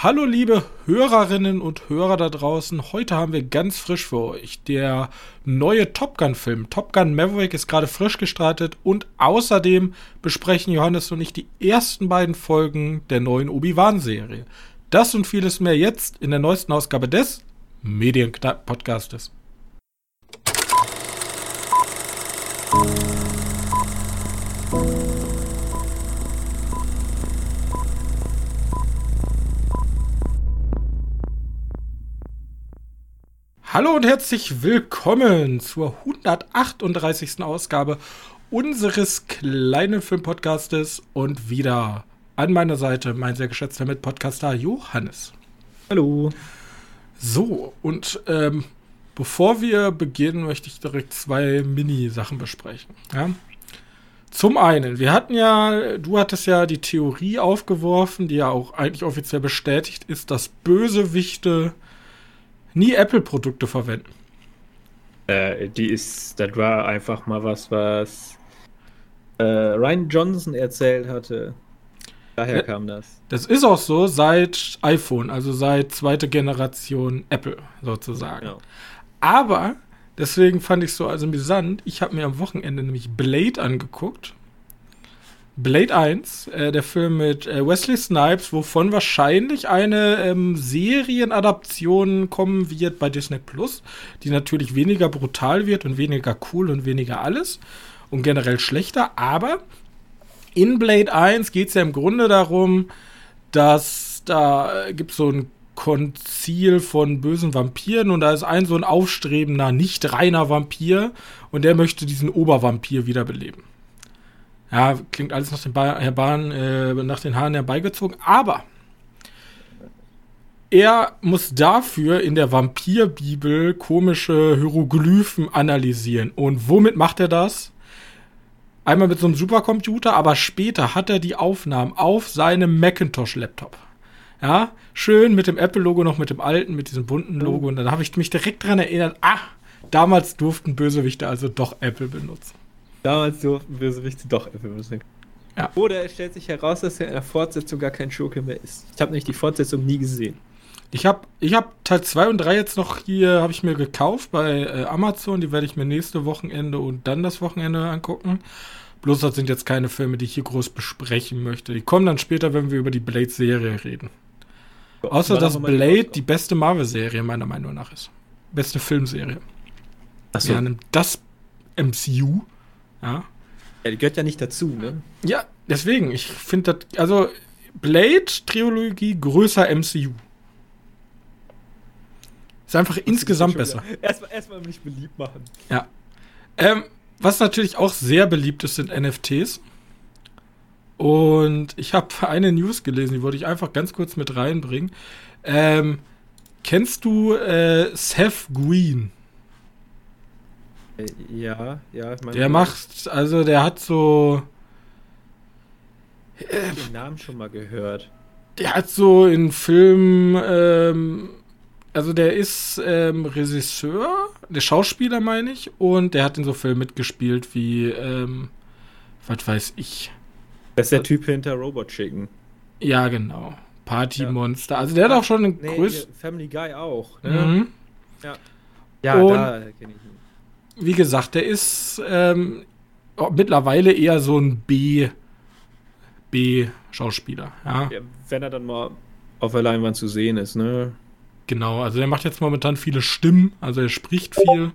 Hallo liebe Hörerinnen und Hörer da draußen. Heute haben wir ganz frisch für euch der neue Top Gun Film. Top Gun Maverick ist gerade frisch gestartet und außerdem besprechen Johannes und ich die ersten beiden Folgen der neuen Obi-Wan Serie. Das und vieles mehr jetzt in der neuesten Ausgabe des Medien-Podcastes. Hallo und herzlich willkommen zur 138. Ausgabe unseres kleinen Filmpodcastes und wieder an meiner Seite mein sehr geschätzter Mitpodcaster Johannes. Hallo. So, und ähm, bevor wir beginnen, möchte ich direkt zwei Mini-Sachen besprechen. Ja? Zum einen, wir hatten ja, du hattest ja die Theorie aufgeworfen, die ja auch eigentlich offiziell bestätigt ist, dass Bösewichte nie Apple-Produkte verwenden. Äh, die ist, das war einfach mal was, was äh, Ryan Johnson erzählt hatte. Daher kam das. Das ist auch so seit iPhone, also seit zweite Generation Apple sozusagen. Ja. Aber deswegen fand ich es so also amüsant. Ich habe mir am Wochenende nämlich Blade angeguckt Blade 1, äh, der Film mit äh, Wesley Snipes, wovon wahrscheinlich eine ähm, Serienadaption kommen wird bei Disney Plus, die natürlich weniger brutal wird und weniger cool und weniger alles und generell schlechter. Aber in Blade 1 geht es ja im Grunde darum, dass da äh, gibt so ein Konzil von bösen Vampiren und da ist ein so ein aufstrebender, nicht reiner Vampir und der möchte diesen Obervampir wiederbeleben. Ja, klingt alles nach den, ba Bahn, äh, nach den Haaren herbeigezogen, aber er muss dafür in der Vampirbibel komische Hieroglyphen analysieren. Und womit macht er das? Einmal mit so einem Supercomputer, aber später hat er die Aufnahmen auf seinem Macintosh-Laptop. Ja, schön mit dem Apple-Logo noch mit dem alten, mit diesem bunten Logo. Und dann habe ich mich direkt daran erinnert, ah, damals durften Bösewichte also doch Apple benutzen. Damals durften Bösewichte doch müssen. Ja. Oder es stellt sich heraus, dass er in der Fortsetzung gar kein Schurke mehr ist. Ich habe nämlich die Fortsetzung nie gesehen. Ich habe ich hab Teil 2 und 3 jetzt noch hier, habe ich mir gekauft bei äh, Amazon. Die werde ich mir nächste Wochenende und dann das Wochenende angucken. Bloß das sind jetzt keine Filme, die ich hier groß besprechen möchte. Die kommen dann später, wenn wir über die Blade-Serie reden. So, Außer dass Blade die beste Marvel-Serie meiner Meinung nach ist. Beste Filmserie. Achso. Ja, das MCU ja. Ja, die gehört ja nicht dazu, ne? Ja, deswegen, ich finde das, also Blade-Trilogie größer MCU. Ist einfach das insgesamt besser. Erstmal erst mich beliebt machen. Ja. Ähm, was natürlich auch sehr beliebt ist, sind NFTs. Und ich habe eine News gelesen, die wollte ich einfach ganz kurz mit reinbringen. Ähm, kennst du äh, Seth Green? Äh, ja, ja. Ich mein, der macht, also der hat so. Ich äh, den Namen schon mal gehört. Der hat so in Filmen, ähm, also der ist ähm, Regisseur, der Schauspieler meine ich, und der hat in so Filmen mitgespielt wie, ähm, was weiß ich. Das ist der Typ hinter Robot Chicken. Ja, genau. Party Monster. Also der hat auch schon einen nee, größten. Family Guy auch. Ne? Mhm. Ja. Ja, und da kenne ich ihn wie gesagt, der ist ähm, mittlerweile eher so ein B, B-Schauspieler. Ja. ja. wenn er dann mal auf der Leinwand zu sehen ist, ne? Genau, also der macht jetzt momentan viele Stimmen, also er spricht viel.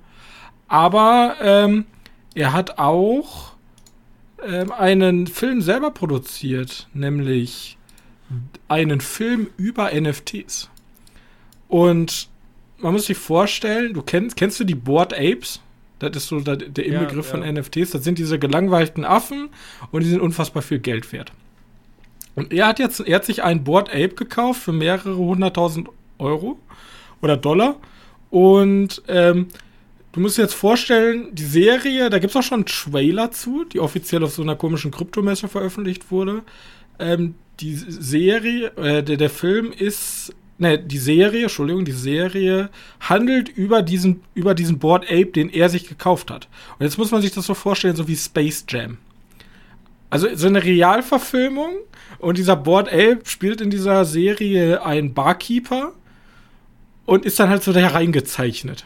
Aber ähm, er hat auch ähm, einen Film selber produziert, nämlich einen Film über NFTs. Und man muss sich vorstellen, du kennst, kennst du die Board Apes? Das ist so der, der Inbegriff ja, ja. von NFTs. Das sind diese gelangweilten Affen und die sind unfassbar viel Geld wert. Und er hat jetzt, er hat sich ein Board Ape gekauft für mehrere hunderttausend Euro oder Dollar. Und ähm, du musst dir jetzt vorstellen, die Serie, da gibt es auch schon einen Trailer zu, die offiziell auf so einer komischen Kryptomesse veröffentlicht wurde. Ähm, die Serie, äh, der, der Film ist ne, die Serie, Entschuldigung, die Serie handelt über diesen, über diesen Board Ape, den er sich gekauft hat. Und jetzt muss man sich das so vorstellen, so wie Space Jam. Also so eine Realverfilmung und dieser Board Ape spielt in dieser Serie ein Barkeeper und ist dann halt so da hereingezeichnet.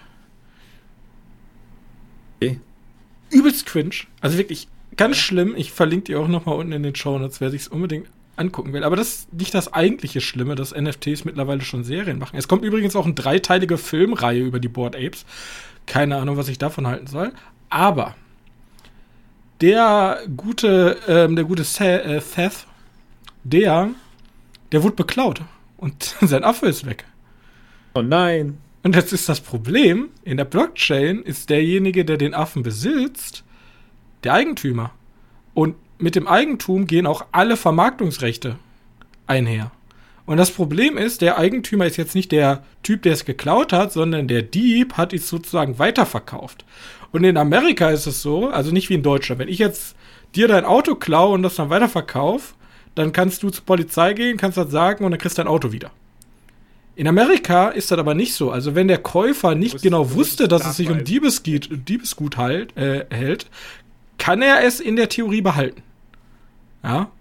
Okay. Übelst cringe. Also wirklich ganz schlimm. Ich verlinke die auch noch mal unten in den Show Notes, wer sich's unbedingt angucken will. Aber das ist nicht das eigentliche Schlimme, dass NFTs mittlerweile schon Serien machen. Es kommt übrigens auch eine dreiteilige Filmreihe über die Board Apes. Keine Ahnung, was ich davon halten soll. Aber der gute, ähm, der gute Seth, äh, Seth, der, der wurde beklaut. Und sein Affe ist weg. Oh nein. Und jetzt ist das Problem, in der Blockchain ist derjenige, der den Affen besitzt, der Eigentümer. Und mit dem Eigentum gehen auch alle Vermarktungsrechte einher. Und das Problem ist, der Eigentümer ist jetzt nicht der Typ, der es geklaut hat, sondern der Dieb hat es sozusagen weiterverkauft. Und in Amerika ist es so, also nicht wie in Deutschland. Wenn ich jetzt dir dein Auto klaue und das dann weiterverkaufe, dann kannst du zur Polizei gehen, kannst das sagen und dann kriegst du dein Auto wieder. In Amerika ist das aber nicht so. Also wenn der Käufer nicht genau wusste, dass es sich um. Diebesgut, Diebesgut halt, äh, hält, kann er es in der Theorie behalten. Ja,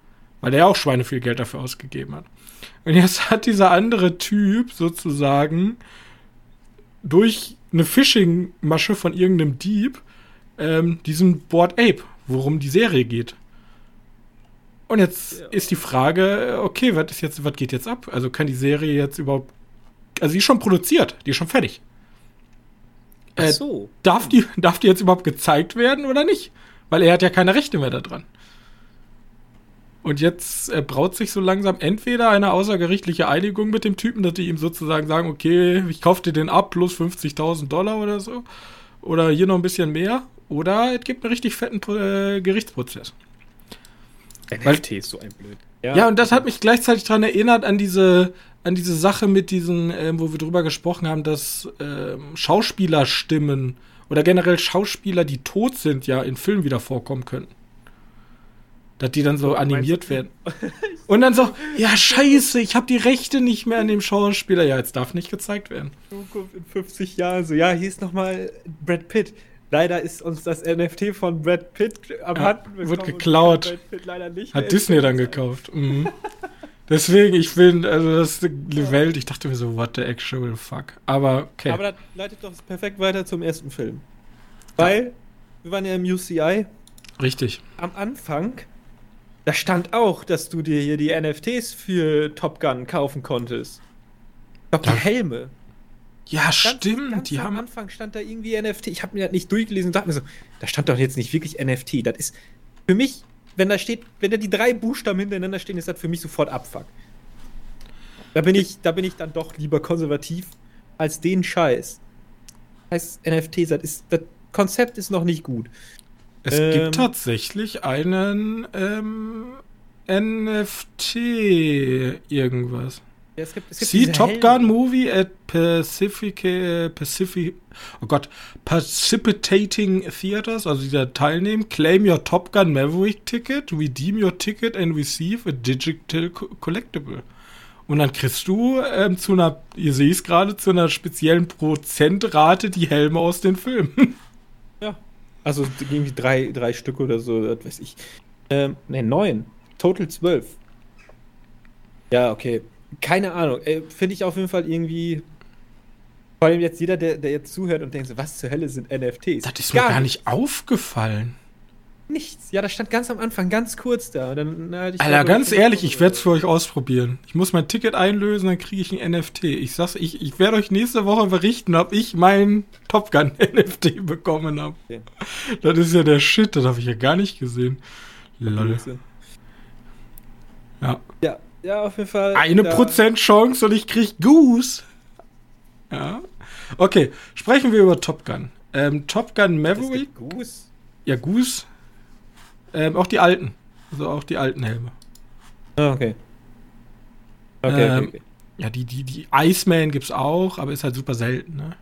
weil der auch Schweine viel Geld dafür ausgegeben hat. Und jetzt hat dieser andere Typ sozusagen durch eine Phishing-Masche von irgendeinem Dieb ähm, diesen Board Ape, worum die Serie geht. Und jetzt Ja. ist die Frage, okay, was ist jetzt, was geht jetzt ab? Also kann die Serie jetzt überhaupt, also die ist schon produziert, die ist schon fertig. Ach Äh, so. Darf die, darf die jetzt überhaupt gezeigt werden oder nicht? Weil er hat ja keine Rechte mehr daran. Und jetzt äh, braut sich so langsam entweder eine außergerichtliche Einigung mit dem Typen, dass die ihm sozusagen sagen, okay, ich kauf dir den ab, plus 50.000 Dollar oder so. Oder hier noch ein bisschen mehr. Oder es gibt einen richtig fetten äh, Gerichtsprozess. NFT ist so ein blöd. Ja, und das hat mich gleichzeitig daran erinnert an diese, an diese Sache mit diesen, ähm, wo wir drüber gesprochen haben, dass ähm, Schauspielerstimmen oder generell Schauspieler, die tot sind, ja in Filmen wieder vorkommen könnten. Dass die dann so animiert werden. Und dann so, ja, scheiße, ich habe die Rechte nicht mehr an dem Schauspieler. Ja, jetzt darf nicht gezeigt werden. Zukunft in 50 Jahren so, ja, hier ist nochmal Brad Pitt. Leider ist uns das NFT von Brad Pitt am Ja, Hand wird geklaut. Brad Pitt leider nicht Hat Disney dann gekauft. Mhm. Deswegen, ich bin, also das ist eine Welt, ich dachte mir so, what the actual fuck. Aber okay. Aber das leitet doch perfekt weiter zum ersten Film. Weil, wir waren ja im UCI, Richtig. am Anfang, da stand auch, dass du dir hier die NFTs für Top Gun kaufen konntest. Glaube, die. Helme. Ja, Ganz- stimmt. Ganz die am haben. Anfang stand da irgendwie NFT. Ich habe mir das nicht durchgelesen und dachte mir so, da stand doch jetzt nicht wirklich NFT. Das ist für mich, wenn da steht, wenn da die drei Buchstaben hintereinander stehen, ist das für mich sofort Abfuck. Da bin ich, da bin ich dann doch lieber konservativ als den Scheiß. Heißt NFTs, das ist, das Konzept ist noch nicht gut. Es Ähm, gibt tatsächlich einen ähm, NFT irgendwas. Ja, es gibt, es gibt See Top. Gun Movie at Pacific, äh, Pacific, oh Gott, Precipitating Theaters, also dieser teilnehmen, claim your Top Gun Maverick Ticket, redeem your ticket and receive a digital co- collectible. Und dann kriegst du ähm, zu einer, ihr seht es gerade, zu einer speziellen Prozentrate die Helme aus den Filmen. Also irgendwie drei, drei Stück oder so, das weiß ich. Ähm, ne, neun. Total zwölf. Ja, okay. Keine Ahnung. Äh, Finde ich auf jeden Fall irgendwie. Vor allem jetzt jeder, der, der jetzt zuhört und denkt so, was zur Hölle sind NFTs? Das ist mir gar nicht aufgefallen. Nichts. Ja, das stand ganz am Anfang, ganz kurz da. Dann, na, Alter, ganz ehrlich, ich werde es für euch ausprobieren. Ich muss mein Ticket einlösen, dann kriege ich ein NFT. Ich sag's, ich, ich werde euch nächste Woche berichten, ob ich mein Top Gun NFT bekommen habe. Okay. Das ist ja der Shit, das habe ich ja gar nicht gesehen. Lol. Ja. Ja, ja, auf jeden Fall. Eine da- Prozent Chance und ich krieg Goose. Ja. Okay, sprechen wir über Top Gun. Ähm, Top Gun Maverick, Goose. ja Goose. Ähm, auch die alten. Also auch die alten Helme. Ah, okay. Okay, Ähm, okay, okay. Ja, die, die, die Iceman gibt's auch, aber ist halt super selten, ne?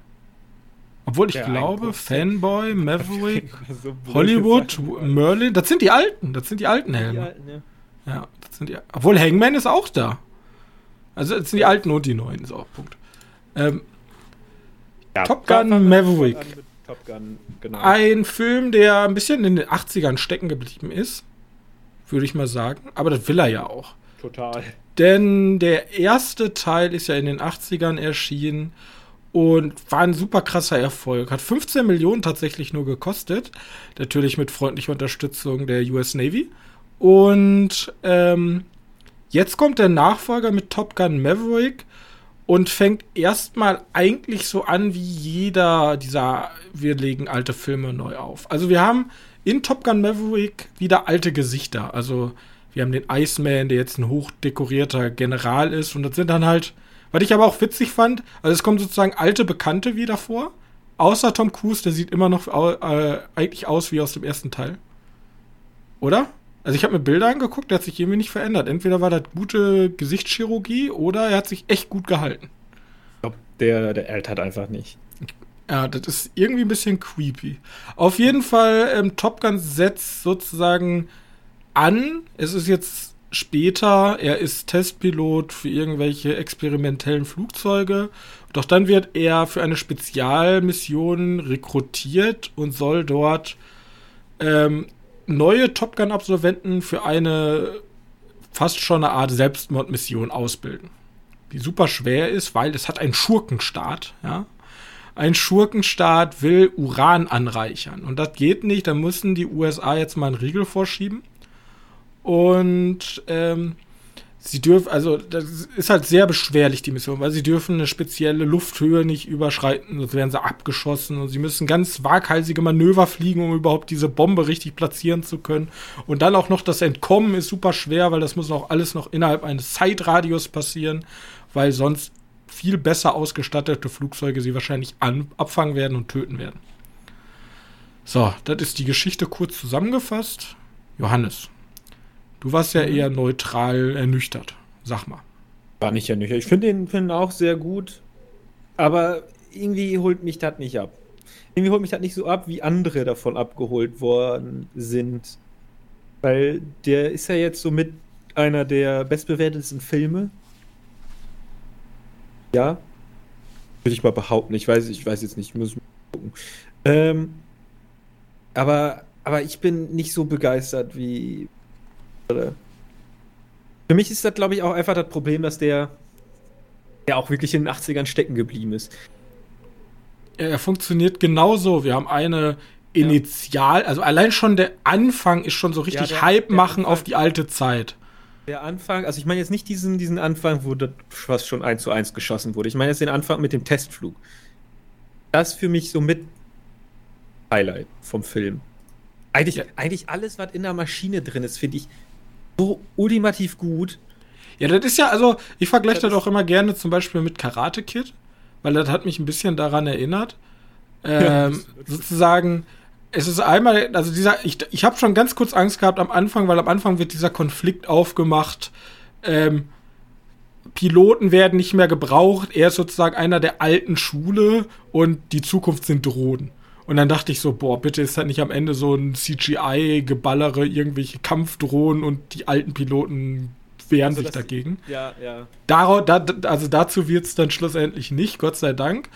Obwohl ich Ja, glaube, 1%. Fanboy, Maverick, So Hollywood, Sachen. Merlin, das sind die alten, das sind die alten Die Helme. alten, ja. Ja, das sind die. Obwohl Hangman ist auch da. Also das sind die alten und die neuen, so, Punkt. Ähm, Ja, Top Gun Maverick. Top Gun, genau. ein Film, der ein bisschen in den 80ern stecken geblieben ist. würde ich mal sagen. Aber das will er ja auch. Total. Denn der erste Teil ist ja in den 80ern erschienen und war ein super krasser Erfolg. Hat 15 Millionen tatsächlich nur gekostet. Natürlich mit freundlicher Unterstützung der US Navy. Und ähm, jetzt kommt der Nachfolger mit Top Gun Maverick und fängt erstmal eigentlich so an wie jeder dieser, wir legen alte Filme neu auf. Also wir haben in Top Gun Maverick wieder alte Gesichter. Also wir haben den Iceman, der jetzt ein hochdekorierter General ist. Und das sind dann halt, was ich aber auch witzig fand, also es kommen sozusagen alte Bekannte wieder vor. Außer Tom Cruise, der sieht immer noch äh, eigentlich aus wie aus dem ersten Teil. Oder? Also ich habe mir Bilder angeguckt, der hat sich irgendwie nicht verändert. Entweder war das gute Gesichtschirurgie oder er hat sich echt gut gehalten. Ich glaube, der, der altert einfach nicht. Ja, das ist irgendwie ein bisschen creepy. Auf jeden Fall, ähm, Top Gun setzt sozusagen an. Es ist jetzt später, er ist Testpilot für irgendwelche experimentellen Flugzeuge. Doch dann wird er für eine Spezialmission rekrutiert und soll dort ähm, neue Top Gun-Absolventen für eine fast schon eine Art Selbstmordmission ausbilden. Die super schwer ist, weil es hat einen Schurkenstaat, ja. Ein Schurkenstaat will Uran anreichern. Und das geht nicht, da müssen die USA jetzt mal einen Riegel vorschieben. Und ähm, Sie dürfen, also das ist halt sehr beschwerlich, die Mission, weil sie dürfen eine spezielle Lufthöhe nicht überschreiten, sonst werden sie abgeschossen und sie müssen ganz waghalsige Manöver fliegen, um überhaupt diese Bombe richtig platzieren zu können. Und dann auch noch das Entkommen ist super schwer, weil das muss auch alles noch innerhalb eines Zeitradius passieren, weil sonst viel besser ausgestattete Flugzeuge sie wahrscheinlich an, abfangen werden und töten werden. So, das ist die Geschichte kurz zusammengefasst. Johannes, Du warst ja mhm. eher neutral ernüchtert. Sag mal. War nicht ernüchtert. Ich finde den Film auch sehr gut. Aber irgendwie holt mich das nicht ab. Irgendwie holt mich das nicht so ab, wie andere davon abgeholt worden sind. Weil der ist ja jetzt so mit einer der bestbewertesten Filme. Ja. Würde ich mal behaupten. Ich weiß, ich weiß jetzt nicht, ich muss gucken. Ähm, aber, aber ich bin nicht so begeistert wie für mich ist das, glaube ich, auch einfach das Problem, dass der, der auch wirklich in den 80ern stecken geblieben ist. Er funktioniert genauso. Wir haben eine Initial, ja. also allein schon der Anfang ist schon so richtig ja, der, Hype der machen Anfang, auf die alte Zeit. Der Anfang, also ich meine jetzt nicht diesen, diesen Anfang, wo das fast schon eins zu eins geschossen wurde. Ich meine jetzt den Anfang mit dem Testflug. Das für mich so mit Highlight vom Film. Eigentlich, ja. eigentlich alles, was in der Maschine drin ist, finde ich so ultimativ gut. Ja, das ist ja, also, ich vergleiche das, das auch immer gerne zum Beispiel mit Karate Kid, weil das hat mich ein bisschen daran erinnert. Ähm, ja, sozusagen, es ist einmal, also dieser, ich, ich habe schon ganz kurz Angst gehabt am Anfang, weil am Anfang wird dieser Konflikt aufgemacht. Ähm, Piloten werden nicht mehr gebraucht. Er ist sozusagen einer der alten Schule und die Zukunft sind Drohnen. Und dann dachte ich so, boah, bitte ist das nicht am Ende so ein CGI-Geballere, irgendwelche Kampfdrohnen und die alten Piloten wehren also sich dagegen. Ja, ja. Dar da, also dazu wird es dann schlussendlich nicht, Gott sei Dank.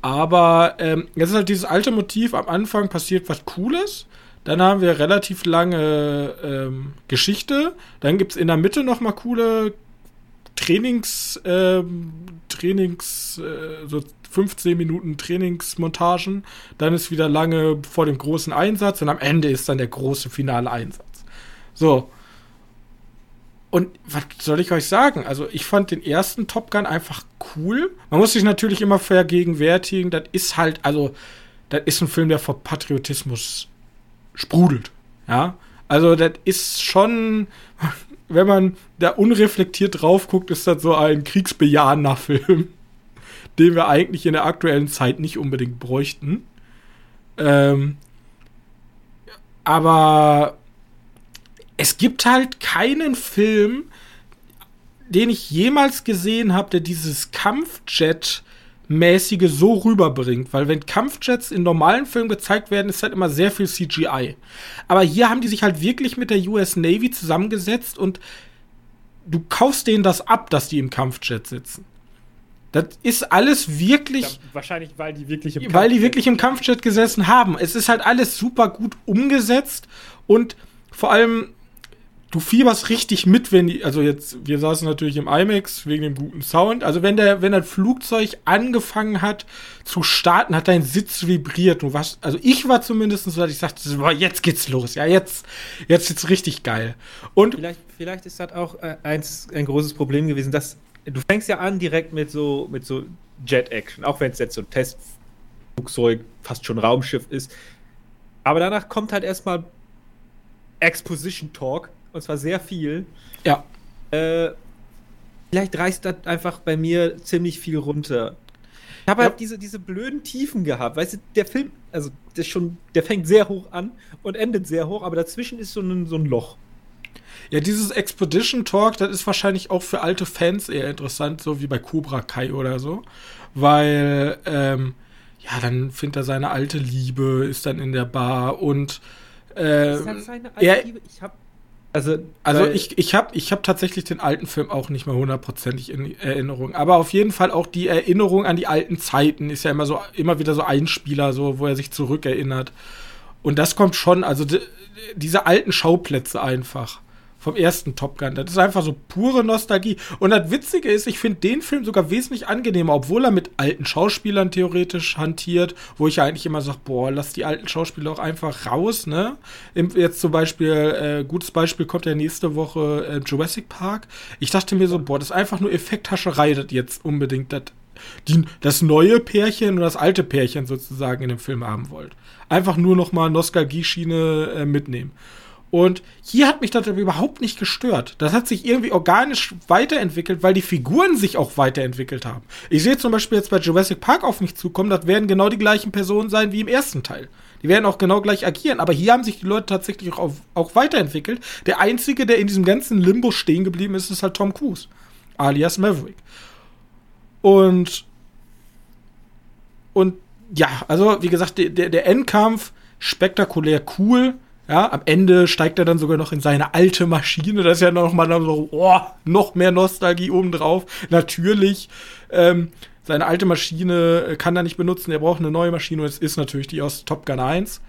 Aber ähm, jetzt ist halt dieses alte Motiv, am Anfang passiert was Cooles, dann haben wir relativ lange ähm, Geschichte, dann gibt es in der Mitte noch mal coole Trainings, ähm, Trainings, äh, so 15 Minuten Trainingsmontagen, dann ist wieder lange vor dem großen Einsatz und am Ende ist dann der große finale Einsatz. So. Und was soll ich euch sagen? Also, ich fand den ersten Top Gun einfach cool. Man muss sich natürlich immer vergegenwärtigen, das ist halt, also, das ist ein Film, der vor Patriotismus sprudelt. Ja. Also, das ist schon, wenn man da unreflektiert drauf guckt, ist das so ein kriegsbejahender Film den wir eigentlich in der aktuellen Zeit nicht unbedingt bräuchten. Ähm, aber es gibt halt keinen Film, den ich jemals gesehen habe, der dieses Kampfjet mäßige so rüberbringt, weil wenn Kampfjets in normalen Filmen gezeigt werden, ist halt immer sehr viel CGI. Aber hier haben die sich halt wirklich mit der US Navy zusammengesetzt und du kaufst denen das ab, dass die im Kampfjet sitzen. Das ist alles wirklich. Ja, wahrscheinlich, weil die wirklich im Weil die wirklich im Kampfjet gesessen haben. Es ist halt alles super gut umgesetzt und vor allem du fieberst richtig mit, wenn die, also jetzt, wir saßen natürlich im IMAX wegen dem guten Sound. Also wenn der, wenn das Flugzeug angefangen hat zu starten, hat dein Sitz vibriert. Du warst, also ich war zumindest so, dass ich sagte, boah, jetzt geht's los. Ja, jetzt, jetzt ist richtig geil. Und vielleicht, vielleicht ist das auch äh, eins, ein großes Problem gewesen, dass du fängst ja an direkt mit so, mit so Jet-Action, auch wenn es jetzt so ein Testflugzeug, fast schon Raumschiff ist. Aber danach kommt halt erstmal Exposition Talk und zwar sehr viel. Ja. Äh, vielleicht reißt das einfach bei mir ziemlich viel runter. Ich habe ja. halt diese, diese blöden Tiefen gehabt. Weißt du, der Film, also der schon, der fängt sehr hoch an und endet sehr hoch, aber dazwischen ist so ein, so ein Loch. Ja, dieses Expedition Talk, das ist wahrscheinlich auch für alte Fans eher interessant, so wie bei Cobra Kai oder so. Weil, ähm, ja, dann findet er seine alte Liebe, ist dann in der Bar und äh, ist das seine alte er, Liebe? Ich habe also, also ich, ich habe ich hab tatsächlich den alten Film auch nicht mehr hundertprozentig in Erinnerung. Aber auf jeden Fall auch die Erinnerung an die alten Zeiten ist ja immer so, immer wieder so ein Spieler, so, wo er sich zurückerinnert. Und das kommt schon, also diese alten Schauplätze einfach vom ersten Top Gun. Das ist einfach so pure Nostalgie. Und das Witzige ist, ich finde den Film sogar wesentlich angenehmer, obwohl er mit alten Schauspielern theoretisch hantiert, wo ich ja eigentlich immer sage, boah, lass die alten Schauspieler auch einfach raus, ne? Jetzt zum Beispiel, äh, gutes Beispiel kommt ja nächste Woche äh, Jurassic Park. Ich dachte mir so, boah, das ist einfach nur Effekthascherei, das jetzt unbedingt das, die, das neue Pärchen und das alte Pärchen sozusagen in dem Film haben wollt. Einfach nur noch mal Nostalgie-Schiene äh, mitnehmen. Und hier hat mich das überhaupt nicht gestört. Das hat sich irgendwie organisch weiterentwickelt, weil die Figuren sich auch weiterentwickelt haben. Ich sehe zum Beispiel jetzt bei Jurassic Park auf mich zukommen, das werden genau die gleichen Personen sein wie im ersten Teil. Die werden auch genau gleich agieren, aber hier haben sich die Leute tatsächlich auch, auch weiterentwickelt. Der einzige, der in diesem ganzen Limbo stehen geblieben ist, ist halt Tom Cruise, alias Maverick. Und und ja, also wie gesagt, der, der Endkampf spektakulär cool ja, am Ende steigt er dann sogar noch in seine alte Maschine. Das ist ja noch mal so, oh, noch mehr Nostalgie obendrauf. Natürlich, ähm, seine alte Maschine äh, kann er nicht benutzen. Er braucht eine neue Maschine und es ist natürlich die aus Top Gun 1.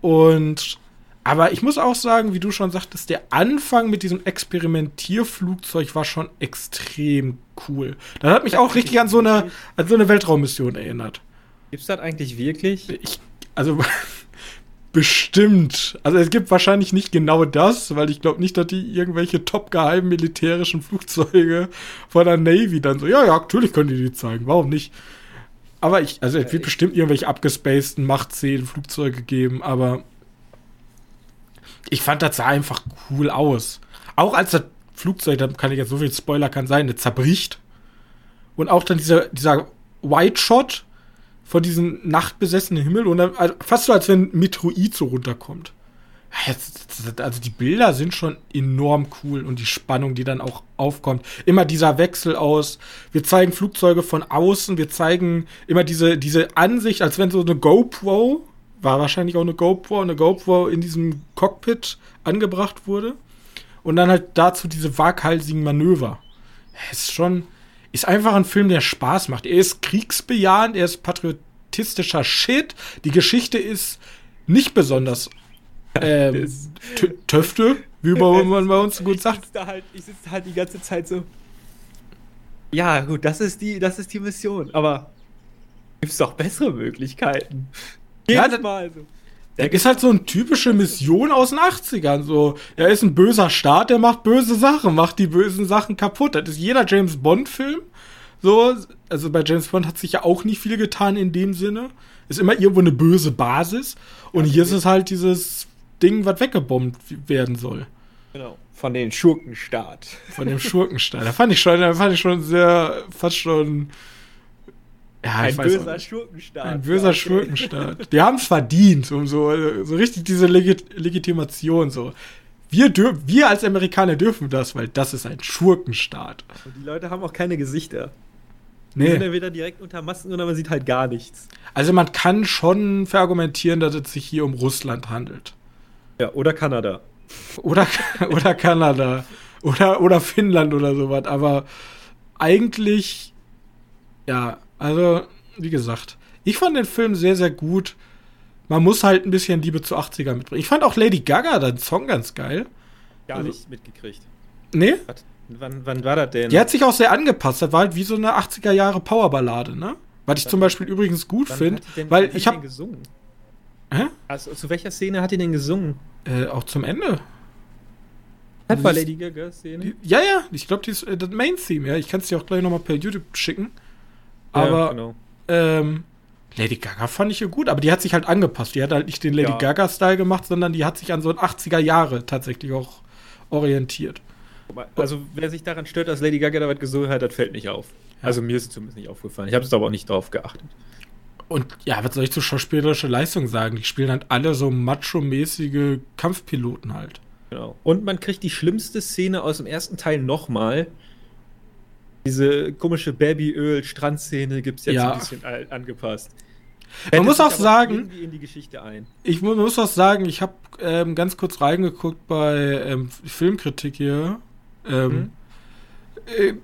Und, aber ich muss auch sagen, wie du schon sagtest, der Anfang mit diesem Experimentierflugzeug war schon extrem cool. Das hat mich auch richtig an so eine, an so eine Weltraummission erinnert. Gibt's das eigentlich wirklich? Ich, also, Bestimmt. Also es gibt wahrscheinlich nicht genau das, weil ich glaube nicht, dass die irgendwelche top geheimen militärischen Flugzeuge von der Navy dann so, ja, ja, natürlich können die die zeigen, warum nicht? Aber ich, also es wird bestimmt irgendwelche abgespaceden Machtszenen Flugzeuge geben, aber ich fand das sah einfach cool aus. Auch als das Flugzeug, da kann ich jetzt so viel Spoiler kann sein, das zerbricht. Und auch dann dieser, dieser White Shot, von diesem nachtbesessenen Himmel und dann also fast so, als wenn ein Metroid so runterkommt. Also die Bilder sind schon enorm cool und die Spannung, die dann auch aufkommt. Immer dieser Wechsel aus, wir zeigen Flugzeuge von außen, wir zeigen immer diese, diese Ansicht, als wenn so eine GoPro, war wahrscheinlich auch eine GoPro, eine GoPro in diesem Cockpit angebracht wurde. Und dann halt dazu diese waghalsigen Manöver. Es ist schon, ist einfach ein Film, der Spaß macht. Er ist kriegsbejahend, er ist patriotistischer Shit. Die Geschichte ist nicht besonders ähm, Töfte, wie man bei uns gut sagt. Ich sitze halt, ich sitze halt die ganze Zeit so. Ja, gut, das ist die, das ist die Mission, aber gibt es doch bessere Möglichkeiten. Jedes ja, Mal so. Der ist halt so eine typische Mission aus den 80ern. So, er ist ein böser Staat, der macht böse Sachen, macht die bösen Sachen kaputt. Das ist jeder James Bond-Film. So, also bei James Bond hat sich ja auch nicht viel getan in dem Sinne. Ist immer irgendwo eine böse Basis. Und ja, hier ist es halt dieses Ding, was weggebombt werden soll. Genau. Von den Schurkenstaat. Von dem Schurkenstaat. Da fand ich schon, da fand ich schon sehr, fast schon ja, ein böser Schurkenstaat. Ein böser okay. Schurkenstaat. Die haben es verdient, um so, so richtig diese Legit Legitimation so. Wir, wir als Amerikaner dürfen das, weil das ist ein Schurkenstaat. Und die Leute haben auch keine Gesichter. Nee. Die sind entweder direkt unter Masken oder man sieht halt gar nichts. Also man kann schon verargumentieren, dass es sich hier um Russland handelt. Ja, oder Kanada. Oder, oder Kanada. Oder, oder Finnland oder sowas. Aber eigentlich, ja, also, wie gesagt, ich fand den Film sehr, sehr gut. Man muss halt ein bisschen Liebe zu 80er mitbringen. Ich fand auch Lady Gaga, den Song ganz geil. Gar Also- nicht mitgekriegt. Nee? Was, wann, wann war das denn? Die hat sich auch sehr angepasst. Das war halt wie so eine 80er Jahre Powerballade, ne? Was ich zum Beispiel übrigens gut finde, weil ich habe gesungen. Hä? Also, zu welcher Szene hat die denn gesungen? äh, auch zum Ende. Das war das- Lady Gaga Szene. Die, ja, ja, ich glaube, die ist äh, das Main-Theme, ja. Ich kann es dir auch gleich nochmal per YouTube schicken. Aber ja, genau. ähm, Lady Gaga fand ich ja gut, aber die hat sich halt angepasst. Die hat halt nicht den Lady Ja. Gaga-Style gemacht, sondern die hat sich an so ein 80er Jahre tatsächlich auch orientiert. Also, wer sich daran stört, dass Lady Gaga da was gesungen hat, das fällt nicht auf. Ja. Also, mir ist es zumindest nicht aufgefallen. Ich habe es aber auch nicht drauf geachtet. Und ja, was soll ich zur schauspielerische Leistung sagen? Die spielen halt alle so macho-mäßige Kampfpiloten halt. Genau. Und man kriegt die schlimmste Szene aus dem ersten Teil nochmal. Diese komische Babyöl-Strandszene gibt es jetzt Ja. ein bisschen angepasst. Man muss auch sagen-. Ich mu muss auch sagen, ich habe ähm, ganz kurz reingeguckt bei ähm, Filmkritik hier. Ähm, Mhm. äh,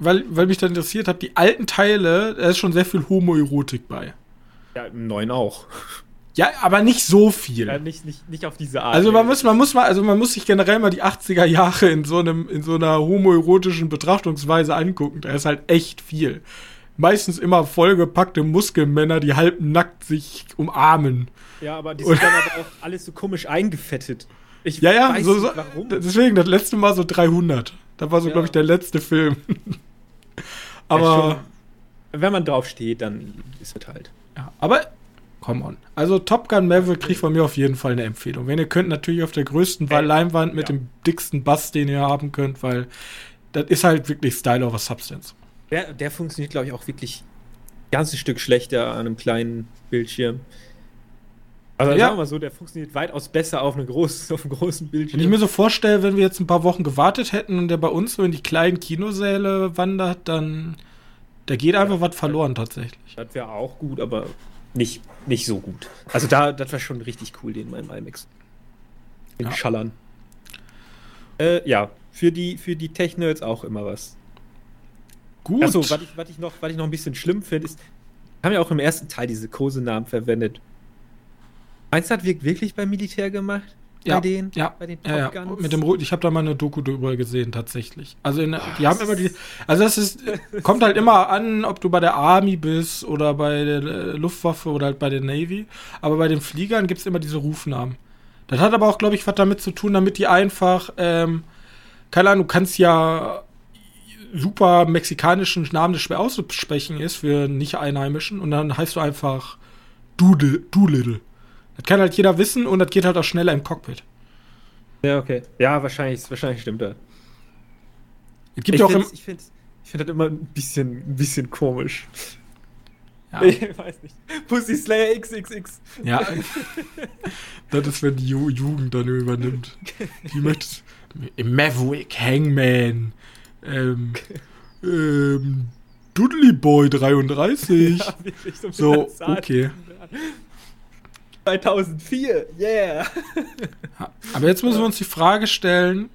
weil, weil mich dann interessiert hat, die alten Teile, da ist schon sehr viel Homoerotik bei. Ja, im neuen auch. Ja, aber nicht so viel. Ja, nicht, nicht, nicht auf diese Art. Also man muss, man muss mal, also man muss sich generell mal die 80er Jahre in so einem, in so einer homoerotischen Betrachtungsweise angucken. Da ist halt echt viel. Meistens immer vollgepackte Muskelmänner, die halb nackt sich umarmen. Ja, aber die sind dann aber auch alles so komisch eingefettet. Ich Ja, ja, weiß so, nicht, warum. deswegen das letzte Mal so 300. Da war so, Ja. glaube ich, der letzte Film. Ja, aber, schon, wenn man drauf steht, dann ist es halt. ja, aber, come on. Also Top Gun Maverick kriegt von mir auf jeden Fall eine Empfehlung. Wenn ihr könnt, natürlich auf der größten Ey, Leinwand mit ja. dem dicksten Bass, den ihr haben könnt, weil das ist halt wirklich Style over Substance. Der, der funktioniert, glaube ich, auch wirklich ein ganzes Stück schlechter an einem kleinen Bildschirm. Also Ja. sagen wir mal so, der funktioniert weitaus besser auf, eine groß, auf einem großen Wenn Bildschirm. ich mir so vorstelle, wenn wir jetzt ein paar Wochen gewartet hätten und der bei uns so in die kleinen Kinosäle wandert, dann da geht einfach was verloren tatsächlich. das wäre auch gut, aber nicht, nicht so gut. Also da, das war schon richtig cool, den mal im IMAX. Den Ja. Schallern. Äh, ja, für die, für die Tech-Nerds auch immer was. Gut. Achso, was ich, was, ich noch, was ich noch ein bisschen schlimm finde, ist, haben ja auch im ersten Teil diese Kosenamen verwendet. Meinst du, das wird wirklich beim Militär gemacht? Ja, Bei den, ja, bei den Ja, Top ja, Guns? mit dem ich habe da mal eine Doku drüber gesehen, tatsächlich. Also in, die haben immer die, also das ist, kommt halt immer an, ob du bei der Army bist oder bei der äh, Luftwaffe oder halt bei der Navy. Aber bei den Fliegern gibt's immer diese Rufnamen. Das hat aber auch, glaube ich, was damit zu tun, damit die einfach, ähm, keine Ahnung, du kannst ja super mexikanischen Namen, der schwer auszusprechen ist für Nicht-Einheimischen und dann heißt du einfach Doodle, Doolittle. Das kann halt jeder wissen und das geht halt auch schneller im Cockpit. Ja, okay. Ja, wahrscheinlich, wahrscheinlich stimmt das. Es gibt ich ja auch im, find's- ich finde ich find das immer ein bisschen, ein bisschen komisch. Ja, Ich weiß nicht. Pussy Slayer XXX. ja. das ist, wenn die Ju Jugend dann übernimmt. Die möchte Maverick, Hangman, ähm, ähm, Dudley Boy 33. Ja, so, okay. 2004, yeah. Aber jetzt müssen wir uns die Frage stellen,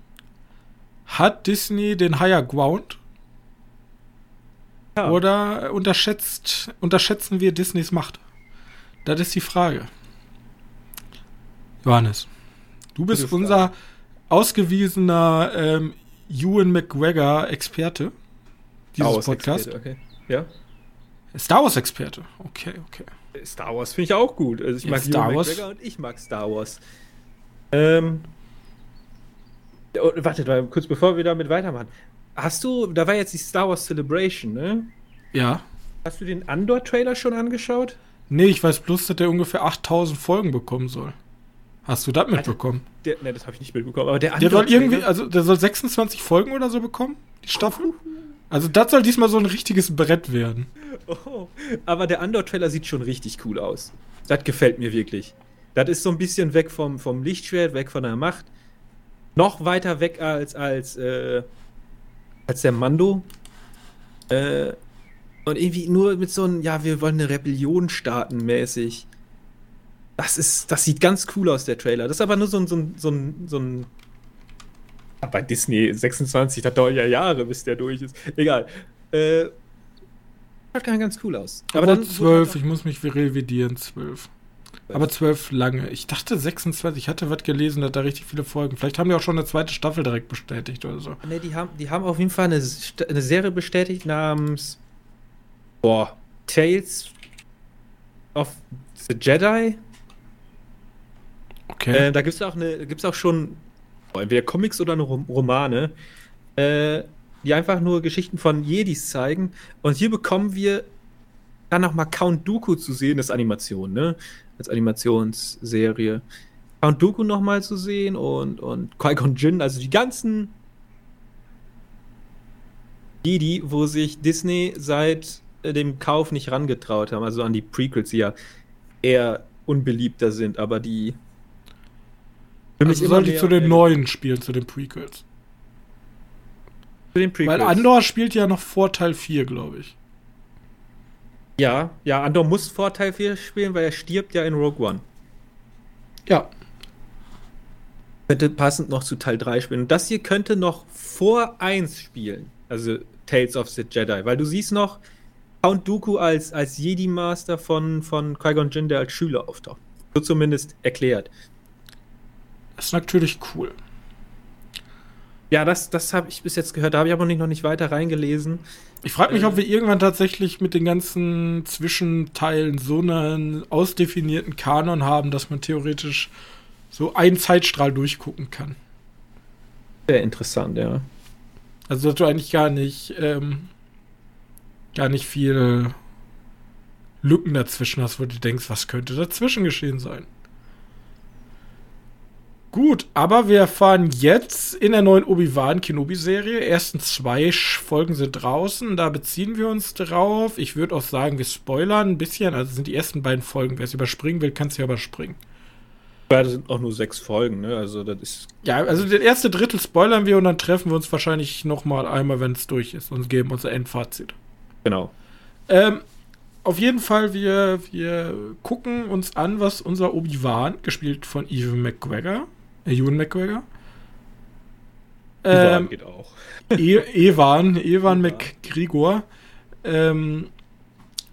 hat Disney den Higher Ground? Ja. Oder unterschätzt, unterschätzen wir Disneys Macht? Das ist die Frage. Johannes, du bist Gute Frage. unser ausgewiesener ähm, Ewan McGregor-Experte dieses Star Wars Podcast. Experte, Okay. Ja. Star Wars-Experte. Okay, okay. Star Wars finde ich auch gut. Also ich mag Star Ewan Wars. McGregor und ich mag Star Wars. Ähm. Oh, warte, mal, kurz bevor wir damit weitermachen. Hast du, da war jetzt die Star Wars Celebration, ne? Ja. Hast du den Andor-Trailer schon angeschaut? Nee, ich weiß bloß, dass der ungefähr 8000 Folgen bekommen soll. Hast du das mitbekommen? Der, ne, das habe ich nicht mitbekommen. Aber der Der soll irgendwie, also der soll 26 Folgen oder so bekommen, die Staffel. Also das soll diesmal so ein richtiges Brett werden. Oh, aber der Andor-Trailer sieht schon richtig cool aus. Das gefällt mir wirklich. Das ist so ein bisschen weg vom, vom Lichtschwert, weg von der Macht. Noch weiter weg als, als, äh, als der Mando. Äh, und irgendwie nur mit so einem, ja, wir wollen eine Rebellion starten mäßig. Das ist, das sieht ganz cool aus, der Trailer. Das ist aber nur so ein, so ein, so ein, so ein bei Disney 26, das dauert ja Jahre, bis der durch ist. Egal. Äh, schaut ganz cool aus. Aber dann 12, ich muss mich revidieren, 12. Aber zwölf lange. Ich dachte 26. Ich hatte was gelesen, dass da richtig viele Folgen. Vielleicht haben die auch schon eine zweite Staffel direkt bestätigt oder so. Ne, die haben, die haben auf jeden Fall eine, eine Serie bestätigt namens boah, Tales of the Jedi. Okay. Äh, da gibt es auch, auch schon entweder Comics oder Romane, äh, die einfach nur Geschichten von Jedis zeigen. Und hier bekommen wir dann nochmal Count Dooku zu sehen, das Animation, ne? Als Animationsserie. Count Dooku nochmal zu sehen und, und Qui-Gon Jinn, also die ganzen Jedi, wo sich Disney seit äh, dem Kauf nicht rangetraut haben, also an die Prequels, die ja eher unbeliebter sind, aber die mich also die zu den neuen spielen, zu den Prequels. Zu den Prequels. Weil Andor spielt ja noch vor Teil 4, glaube ich. Ja, ja, Andor muss vor Teil 4 spielen, weil er stirbt ja in Rogue One. Ja. Könnte passend noch zu Teil 3 spielen. Und das hier könnte noch vor 1 spielen. Also Tales of the Jedi. Weil du siehst noch Count Dooku als, als Jedi-Master von, von Qui-Gon Jinn, der als Schüler auftaucht. So zumindest erklärt. Das ist natürlich cool. Ja, das, das habe ich bis jetzt gehört. Da habe ich aber nicht, noch nicht weiter reingelesen. Ich frage mich, ob wir irgendwann tatsächlich mit den ganzen Zwischenteilen so einen ausdefinierten Kanon haben, dass man theoretisch so einen Zeitstrahl durchgucken kann. Sehr interessant, ja. Also, dass du eigentlich gar nicht, ähm, gar nicht viel Lücken dazwischen hast, wo du denkst, was könnte dazwischen geschehen sein. Gut, aber wir erfahren jetzt in der neuen Obi-Wan Kenobi-Serie. Ersten zwei Folgen sind draußen, da beziehen wir uns drauf. Ich würde auch sagen, wir spoilern ein bisschen. Also sind die ersten beiden Folgen. Wer es überspringen will, kann es ja überspringen. Ja, das sind auch nur sechs Folgen, ne? Also das ist. Ja, also das erste Drittel spoilern wir und dann treffen wir uns wahrscheinlich nochmal einmal, wenn es durch ist und geben unser Endfazit. Genau. Ähm, auf jeden Fall, wir, wir gucken uns an, was unser Obi-Wan, gespielt von Evan McGregor, Ewan McGregor. Ähm, geht auch. e Ewan, Ewan McGregor. Ähm,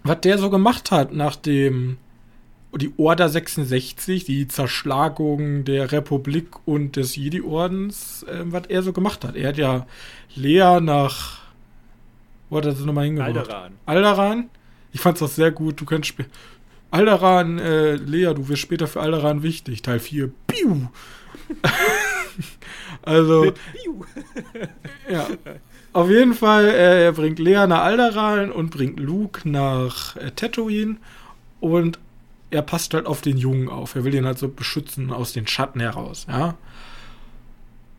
was der so gemacht hat nach dem die Order 66, die Zerschlagung der Republik und des Jedi-Ordens, äh, was er so gemacht hat. Er hat ja Lea nach. Wo hat er sie nochmal hingebracht? Alderan. Alderan. Ich fand's auch sehr gut. Du könntest. Alderan, äh, Lea, du wirst später für Alderan wichtig. Teil 4. Piu! also. ja. Auf jeden Fall, äh, er bringt Lea nach Alderaan und bringt Luke nach äh, Tatooine und er passt halt auf den Jungen auf. Er will ihn halt so beschützen aus den Schatten heraus, ja.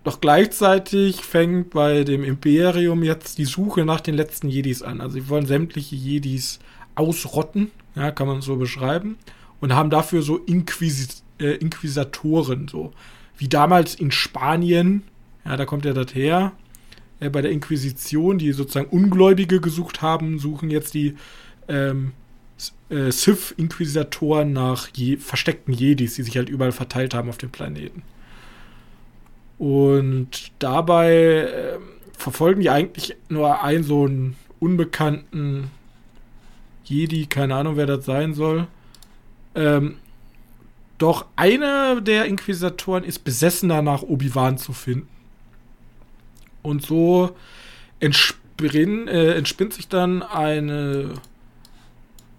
Doch gleichzeitig fängt bei dem Imperium jetzt die Suche nach den letzten Jedis an. Also sie wollen sämtliche Jedis ausrotten, ja, kann man so beschreiben. Und haben dafür so Inquisit äh, Inquisitoren, so wie damals in Spanien, ja, da kommt ja das her, äh, bei der Inquisition, die sozusagen Ungläubige gesucht haben, suchen jetzt die ähm, äh, Sith-Inquisitoren nach je versteckten Jedis, die sich halt überall verteilt haben auf dem Planeten. Und dabei äh, verfolgen die eigentlich nur einen so einen unbekannten Jedi, keine Ahnung, wer das sein soll. Ähm, doch einer der Inquisitoren ist besessen danach, Obi-Wan zu finden. Und so entspinn, äh, entspinnt sich dann eine,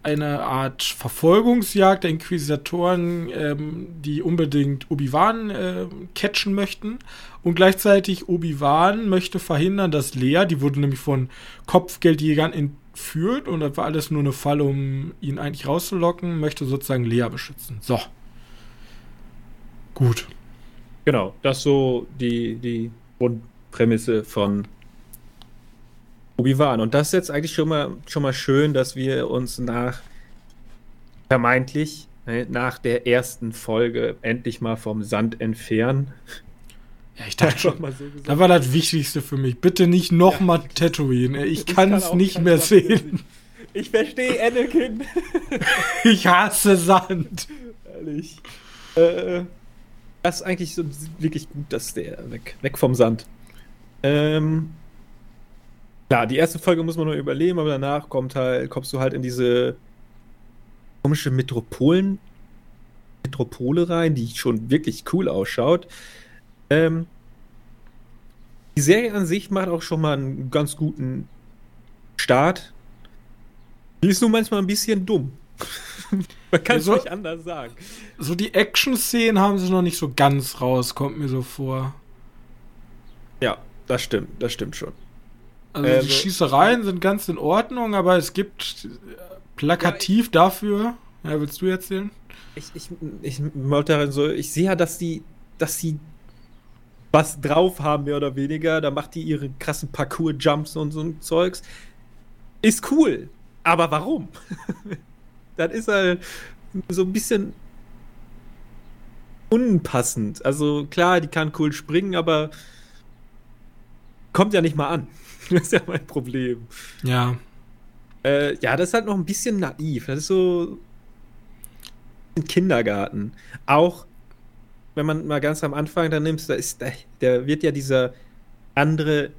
eine Art Verfolgungsjagd der Inquisitoren, ähm, die unbedingt Obi-Wan äh, catchen möchten. Und gleichzeitig Obi-Wan möchte verhindern, dass Lea, die wurde nämlich von Kopfgeldjägern entführt und das war alles nur eine Falle, um ihn eigentlich rauszulocken, möchte sozusagen Lea beschützen. So. Gut. Genau, das ist so die, die Grundprämisse von Obi-Wan. Und das ist jetzt eigentlich schon mal, schon mal schön, dass wir uns nach vermeintlich ne, nach der ersten Folge endlich mal vom Sand entfernen. Ja, ich dachte schon, so da war das Wichtigste für mich. Bitte nicht nochmal ja. Tatooine. Ich, ich kann es nicht mehr sehen. Ich verstehe Anakin. ich hasse Sand. Ehrlich. Äh, das ist eigentlich so wirklich gut, dass der weg, weg vom Sand. Ähm, klar, die erste Folge muss man nur überleben, aber danach kommt halt, kommst du halt in diese komische Metropolen Metropole rein, die schon wirklich cool ausschaut. Ähm, die Serie an sich macht auch schon mal einen ganz guten Start. Die ist nur manchmal ein bisschen dumm. Man kann es So- nicht anders sagen. So die Action-Szenen haben sie noch nicht so ganz raus, kommt mir so vor. Ja, das stimmt, das stimmt schon. Also Äh, die so- Schießereien sind ganz in Ordnung, aber es gibt äh, plakativ dafür. Ja, willst du erzählen? Ich, ich, ich so, ich sehe ja, dass die, dass sie was drauf haben, mehr oder weniger. Da macht die ihre krassen Parcours-Jumps und so ein Zeugs. Ist cool. Aber warum? das ist halt so ein bisschen unpassend. Also klar, die kann cool springen, aber kommt ja nicht mal an. Das ist ja mein Problem. Ja. Äh, ja, das ist halt noch ein bisschen naiv. Das ist so ein Kindergarten. Auch wenn man mal ganz am Anfang da nimmst, da ist, da, da wird ja dieser andere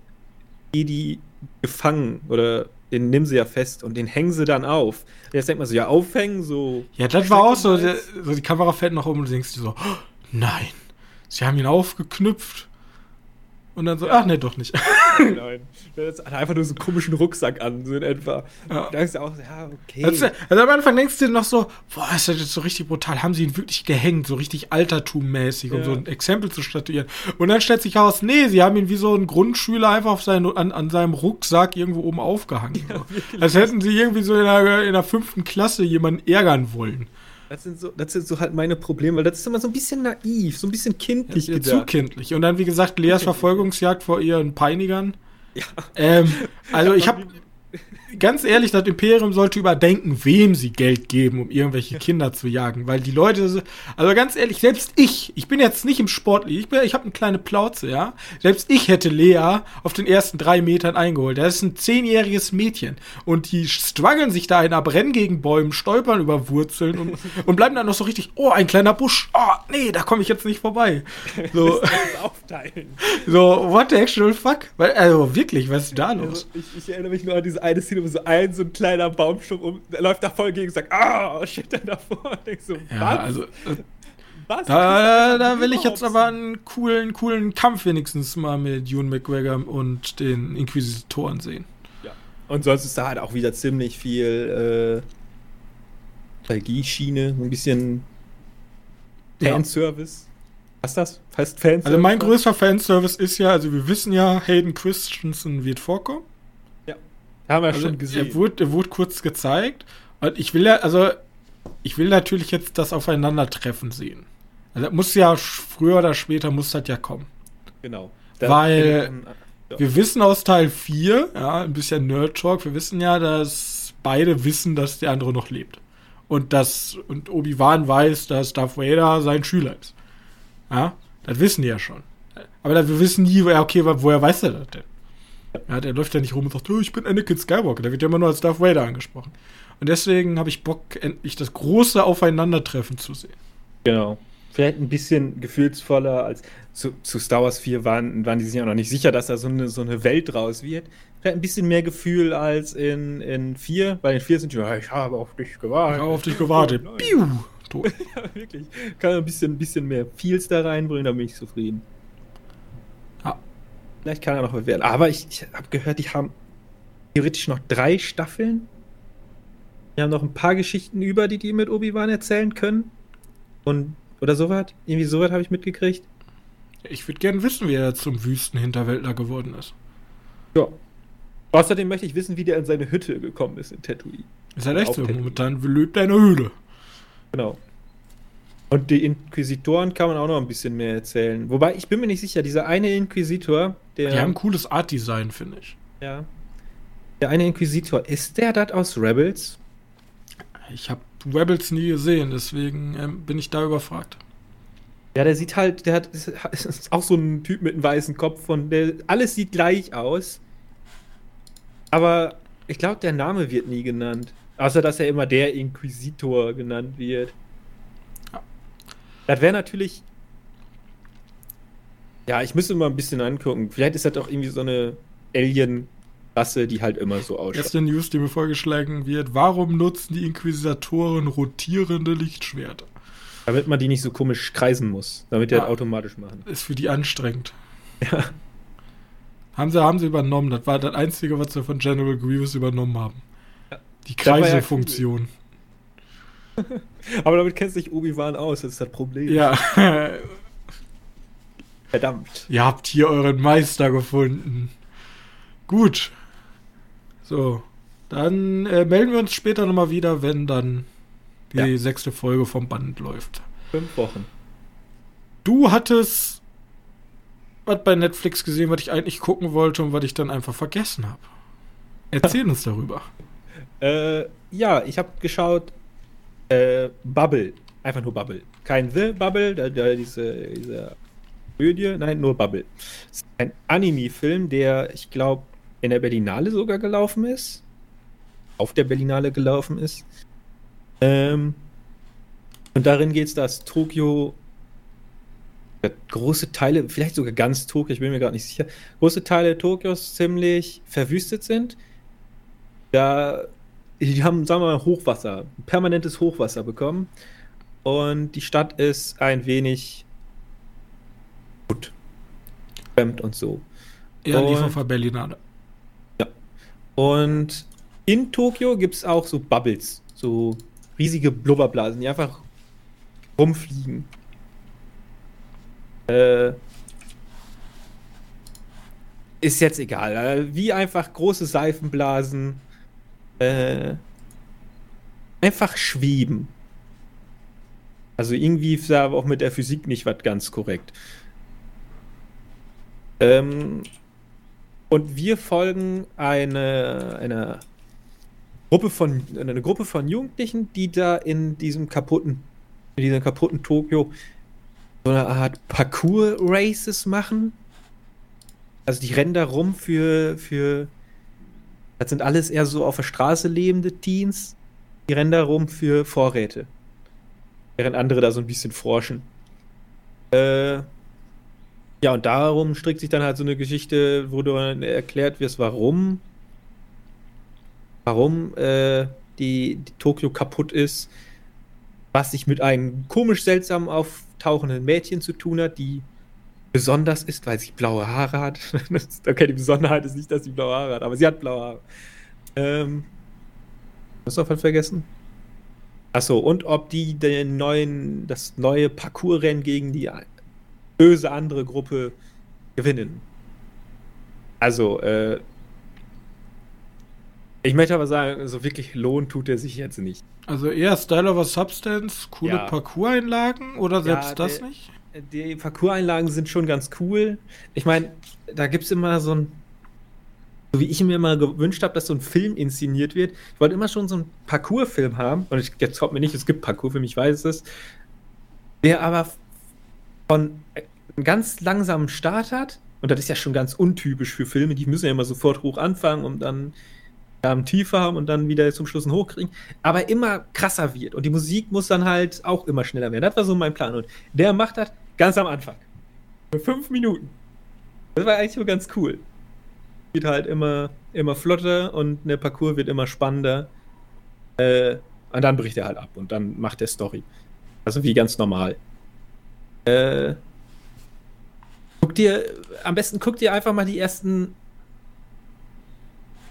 Jedi gefangen oder den nimm sie ja fest und den hängen sie dann auf. Jetzt denkt man so, ja, aufhängen, so. Ja, das war auch so, der, so. Die Kamera fällt nach oben und du denkst dir so, oh, nein, sie haben ihn aufgeknüpft. Und dann so, ach nee, doch nicht. Nein. Das hat einfach nur so einen komischen Rucksack an, so in etwa. Ja. Da ist ja auch, ja, okay. Also, also am Anfang denkst du dir noch so, boah, ist das jetzt so richtig brutal. Haben sie ihn wirklich gehängt, so richtig altertummäßig, um Ja. so ein Exempel zu statuieren. Und dann stellt sich heraus, nee, sie haben ihn wie so ein Grundschüler einfach auf seinen, an, an seinem Rucksack irgendwo oben aufgehangen. so. Als hätten sie irgendwie so in der, in der fünften Klasse jemanden ärgern wollen. Das sind, so, das sind so halt meine Probleme, weil das ist immer so ein bisschen naiv, so ein bisschen kindlich Ja, zu kindlich. Und dann, wie gesagt, Leas Verfolgungsjagd vor ihren Peinigern. Ja. Ähm, also ich habe ganz ehrlich, das Imperium sollte überdenken, wem sie Geld geben, um irgendwelche Kinder zu jagen, weil die Leute, so- also ganz ehrlich, selbst ich, ich bin jetzt nicht im Sportlich, ich, bin- ich habe eine kleine Plauze, ja, selbst ich hätte Lea auf den ersten drei Metern eingeholt. Das ist ein zehnjähriges Mädchen und die strugglen sich da in Abrennen gegen Bäumen, stolpern über Wurzeln und, und bleiben dann noch so richtig, oh, ein kleiner Busch, oh, nee, da komme ich jetzt nicht vorbei. So, so, what the actual fuck? Weil, also wirklich, was ist da los? Also, ich, ich erinnere mich nur an diese eine Szene, wo so ein so ein kleiner Baumstumpf um, der läuft da voll gegen und sagt, ah, shit, dann davor. Und denkst so, Ja, was? also, äh, was? Da, da will ich jetzt aber einen coolen, coolen Kampf wenigstens mal mit Ewan McGregor und den Inquisitoren sehen. Ja. Und sonst ist da halt auch wieder ziemlich viel äh, Nostalgie-Schiene, ein bisschen Ja. Fanservice. Was ist das? Heißt Fanservice? Also mein größter Fanservice ist ja, also wir wissen ja, Hayden Christensen wird vorkommen. Haben wir Also schon gesehen. Er wurde, er wurde kurz gezeigt. Und ich will ja, also ich will natürlich jetzt das Aufeinandertreffen sehen. Also das muss ja früher oder später muss das ja kommen. genau. Weil- Ja. Wir wissen aus Teil 4, ja, ein bisschen Nerd Talk, wir wissen ja, dass beide wissen, dass der andere noch lebt. Und dass, und Obi-Wan weiß, dass Darth Vader sein Schüler ist. Ja, das wissen die ja schon. Aber wir wissen nie, okay, wo- woher weiß er das denn? Ja, der läuft ja nicht rum und sagt, oh, ich bin Anakin Skywalker. Der wird ja immer nur als Darth Vader angesprochen. Und deswegen habe ich Bock, endlich das große Aufeinandertreffen zu sehen. Genau. Vielleicht ein bisschen gefühlsvoller als zu, zu Star Wars 4 waren, waren die sich ja noch nicht sicher, dass da so eine, so eine Welt draus wird. Vielleicht ein bisschen mehr Gefühl als in, in 4, weil in 4 sind die, "Ja, ich habe auf dich Ich gewartet. habe auf dich gewartet. Oh. Piu! Tot. Ja, wirklich. Kann ein bisschen, ein bisschen mehr Feels da reinbringen, dann bin ich zufrieden. Vielleicht kann er noch werden. Aber ich, ich habe gehört, die haben theoretisch noch drei Staffeln. Die haben noch ein paar Geschichten über, die die mit Obi-Wan erzählen können. Und, oder sowas. Irgendwie sowas habe ich mitgekriegt. Ich würde gerne wissen, wie er zum Wüstenhinterwäldler geworden ist. Ja. Außerdem möchte ich wissen, wie der in seine Hütte gekommen ist in Tatooine. Ist halt echt so. Tatooine. Momentan in der Höhle. Genau. Und die Inquisitoren kann man auch noch ein bisschen mehr erzählen. Wobei, ich bin mir nicht sicher, dieser eine Inquisitor, der. Die haben ein cooles Art-Design, finde ich. Ja. Der eine Inquisitor, ist der das aus Rebels? Ich habe Rebels nie gesehen, deswegen ähm, bin ich da überfragt. Ja, der sieht halt, der hat ist, auch so ein Typ mit einem weißen Kopf und der alles sieht gleich aus. Aber ich glaube, der Name wird nie genannt. Außer dass er immer der Inquisitor genannt wird. Das wäre natürlich. Ja, ich müsste mal ein bisschen angucken. Vielleicht ist das doch irgendwie so eine Alien-Rasse, die halt immer so ausschaut. Erste News, die mir vorgeschlagen wird: Warum nutzen die Inquisitoren rotierende Lichtschwerter? Damit man die nicht so komisch kreisen muss, damit die Ja. das automatisch machen. Ist für die anstrengend. Ja. Haben sie, haben sie übernommen. Das war das Einzige, was sie von General Grievous übernommen haben. Ja. Die war ja. Aber damit kennst du dich Obi-Wan aus, das ist das Problem. Ja. Verdammt. Ihr habt hier euren Meister gefunden. Gut. So. Dann äh, melden wir uns später nochmal wieder, wenn dann die Ja. sechste Folge vom Band läuft. Fünf Wochen. Du hattest was bei Netflix gesehen, was ich eigentlich gucken wollte und was ich dann einfach vergessen habe. Erzähl uns darüber. Äh, ja, ich habe geschaut, äh, Bubble. Einfach nur Bubble. Kein The Bubble, da, da diese, diese Komödie, nein, nur Bubble. Das ist ein Anime-Film, der, ich glaube, in der Berlinale sogar gelaufen ist. Auf der Berlinale gelaufen ist. Ähm, und darin geht es, dass Tokio äh, große Teile, vielleicht sogar ganz Tokio, ich bin mir gerade nicht sicher, große Teile Tokios ziemlich verwüstet sind. Da, die haben, sagen wir mal, Hochwasser, permanentes Hochwasser bekommen. Und die Stadt ist ein wenig gut. Fremd und so. Ja, Und- der Berlinale. Und in Tokio gibt es auch so Bubbles, so riesige Blubberblasen, die einfach rumfliegen. Äh, ist jetzt egal. äh, Wie einfach große Seifenblasen. Äh, einfach schweben. Also irgendwie da aber auch mit der Physik nicht was ganz korrekt. Ähm, und wir folgen eine, eine Gruppe von eine Gruppe von Jugendlichen, die da in diesem kaputten in diesem kaputten Tokio so eine Art Parkour-Races machen. Also die rennen da rum für für das sind alles eher so auf der Straße lebende Teens. Die rennen da rum für Vorräte. Während andere da so ein bisschen forschen. Äh, ja, und darum strickt sich dann halt so eine Geschichte, wo dann erklärt wird, warum, warum äh, die, die Tokio kaputt ist, was sich mit einem komisch seltsam auftauchenden Mädchen zu tun hat, die besonders ist, weil sie blaue Haare hat. Okay, die Besonderheit ist nicht, dass sie blaue Haare hat, aber sie hat blaue Haare. Ähm, hast du noch was vergessen? Achso, und ob die den neuen, das neue Parcours-Rennen gegen die böse andere Gruppe gewinnen. Also, äh, ich möchte aber sagen, so wirklich lohnt tut er sich jetzt nicht. Also eher Style over Substance, coole Ja. Parcours-Einlagen oder selbst Ja, das nicht? Die Parcours-Einlagen sind schon ganz cool. Ich meine, da gibt es immer so ein, so wie ich mir immer gewünscht habe, dass so ein Film inszeniert wird. Ich wollte immer schon so einen Parcours-Film haben. Und ich, jetzt kommt mir nicht, es gibt Parcours-Film, ich weiß es. Der aber von einem ganz langsamen Start hat. Und das ist ja schon ganz untypisch für Filme. Die müssen ja immer sofort hoch anfangen und dann ähm, tiefer haben und dann wieder zum Schluss einen hochkriegen. Aber immer krasser wird. Und die Musik muss dann halt auch immer schneller werden. Das war so mein Plan. Und der macht das ganz am Anfang. Für fünf Minuten. Das war eigentlich so ganz cool. Geht halt immer, immer flotter und der Parcours wird immer spannender. Äh, und dann bricht er halt ab und dann macht er Story. Also wie ganz normal. Äh, guck dir, am besten guck dir einfach mal die ersten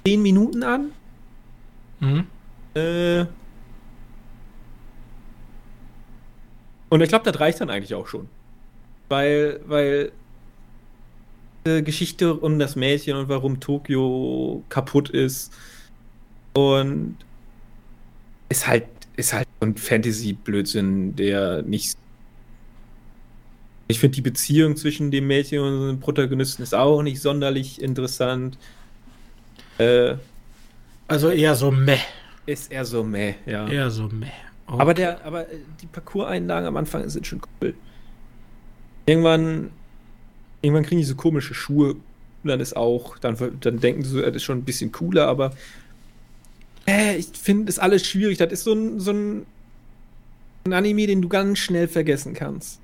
zehn Minuten an. Mhm. Äh, und ich glaube, das reicht dann eigentlich auch schon. Weil, weil die Geschichte um das Mädchen und warum Tokio kaputt ist und ist halt, ist halt so ein Fantasy-Blödsinn, der nicht. Ich finde die Beziehung zwischen dem Mädchen und dem Protagonisten ist auch nicht sonderlich interessant. Äh, Also eher so meh. ist eher so meh, ja. Eher so meh. Okay. Aber der, aber äh, die Parcours-Einlagen am Anfang sind schon cool. Irgendwann, irgendwann kriegen die so komische Schuhe und dann ist auch, dann, dann denken sie so, das ist schon ein bisschen cooler, aber äh, ich finde das alles schwierig. Das ist so ein, so ein, ein Anime, den du ganz schnell vergessen kannst.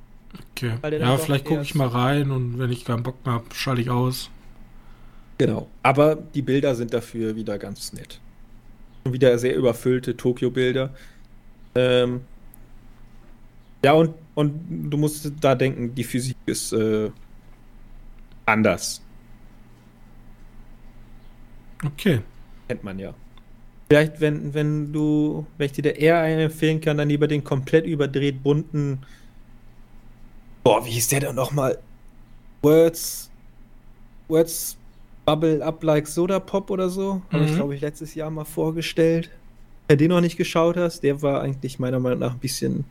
Okay. Ja, vielleicht gucke ich mal rein und wenn ich keinen Bock mehr habe, schalte ich aus. Genau. Aber die Bilder sind dafür wieder ganz nett. Und wieder sehr überfüllte Tokio-Bilder. Ähm, Ja, und, und du musst da denken, die Physik ist äh, anders. Okay. Kennt man ja. Vielleicht, wenn, wenn du, wenn ich dir da eher einen empfehlen kann, dann lieber den komplett überdreht bunten. Boah, wie hieß der denn nochmal? Words. Words Bubble Up Like Soda Pop oder so. Habe ich, Mhm. glaube ich, letztes Jahr mal vorgestellt. Du den noch nicht geschaut hast, der war eigentlich meiner Meinung nach ein bisschen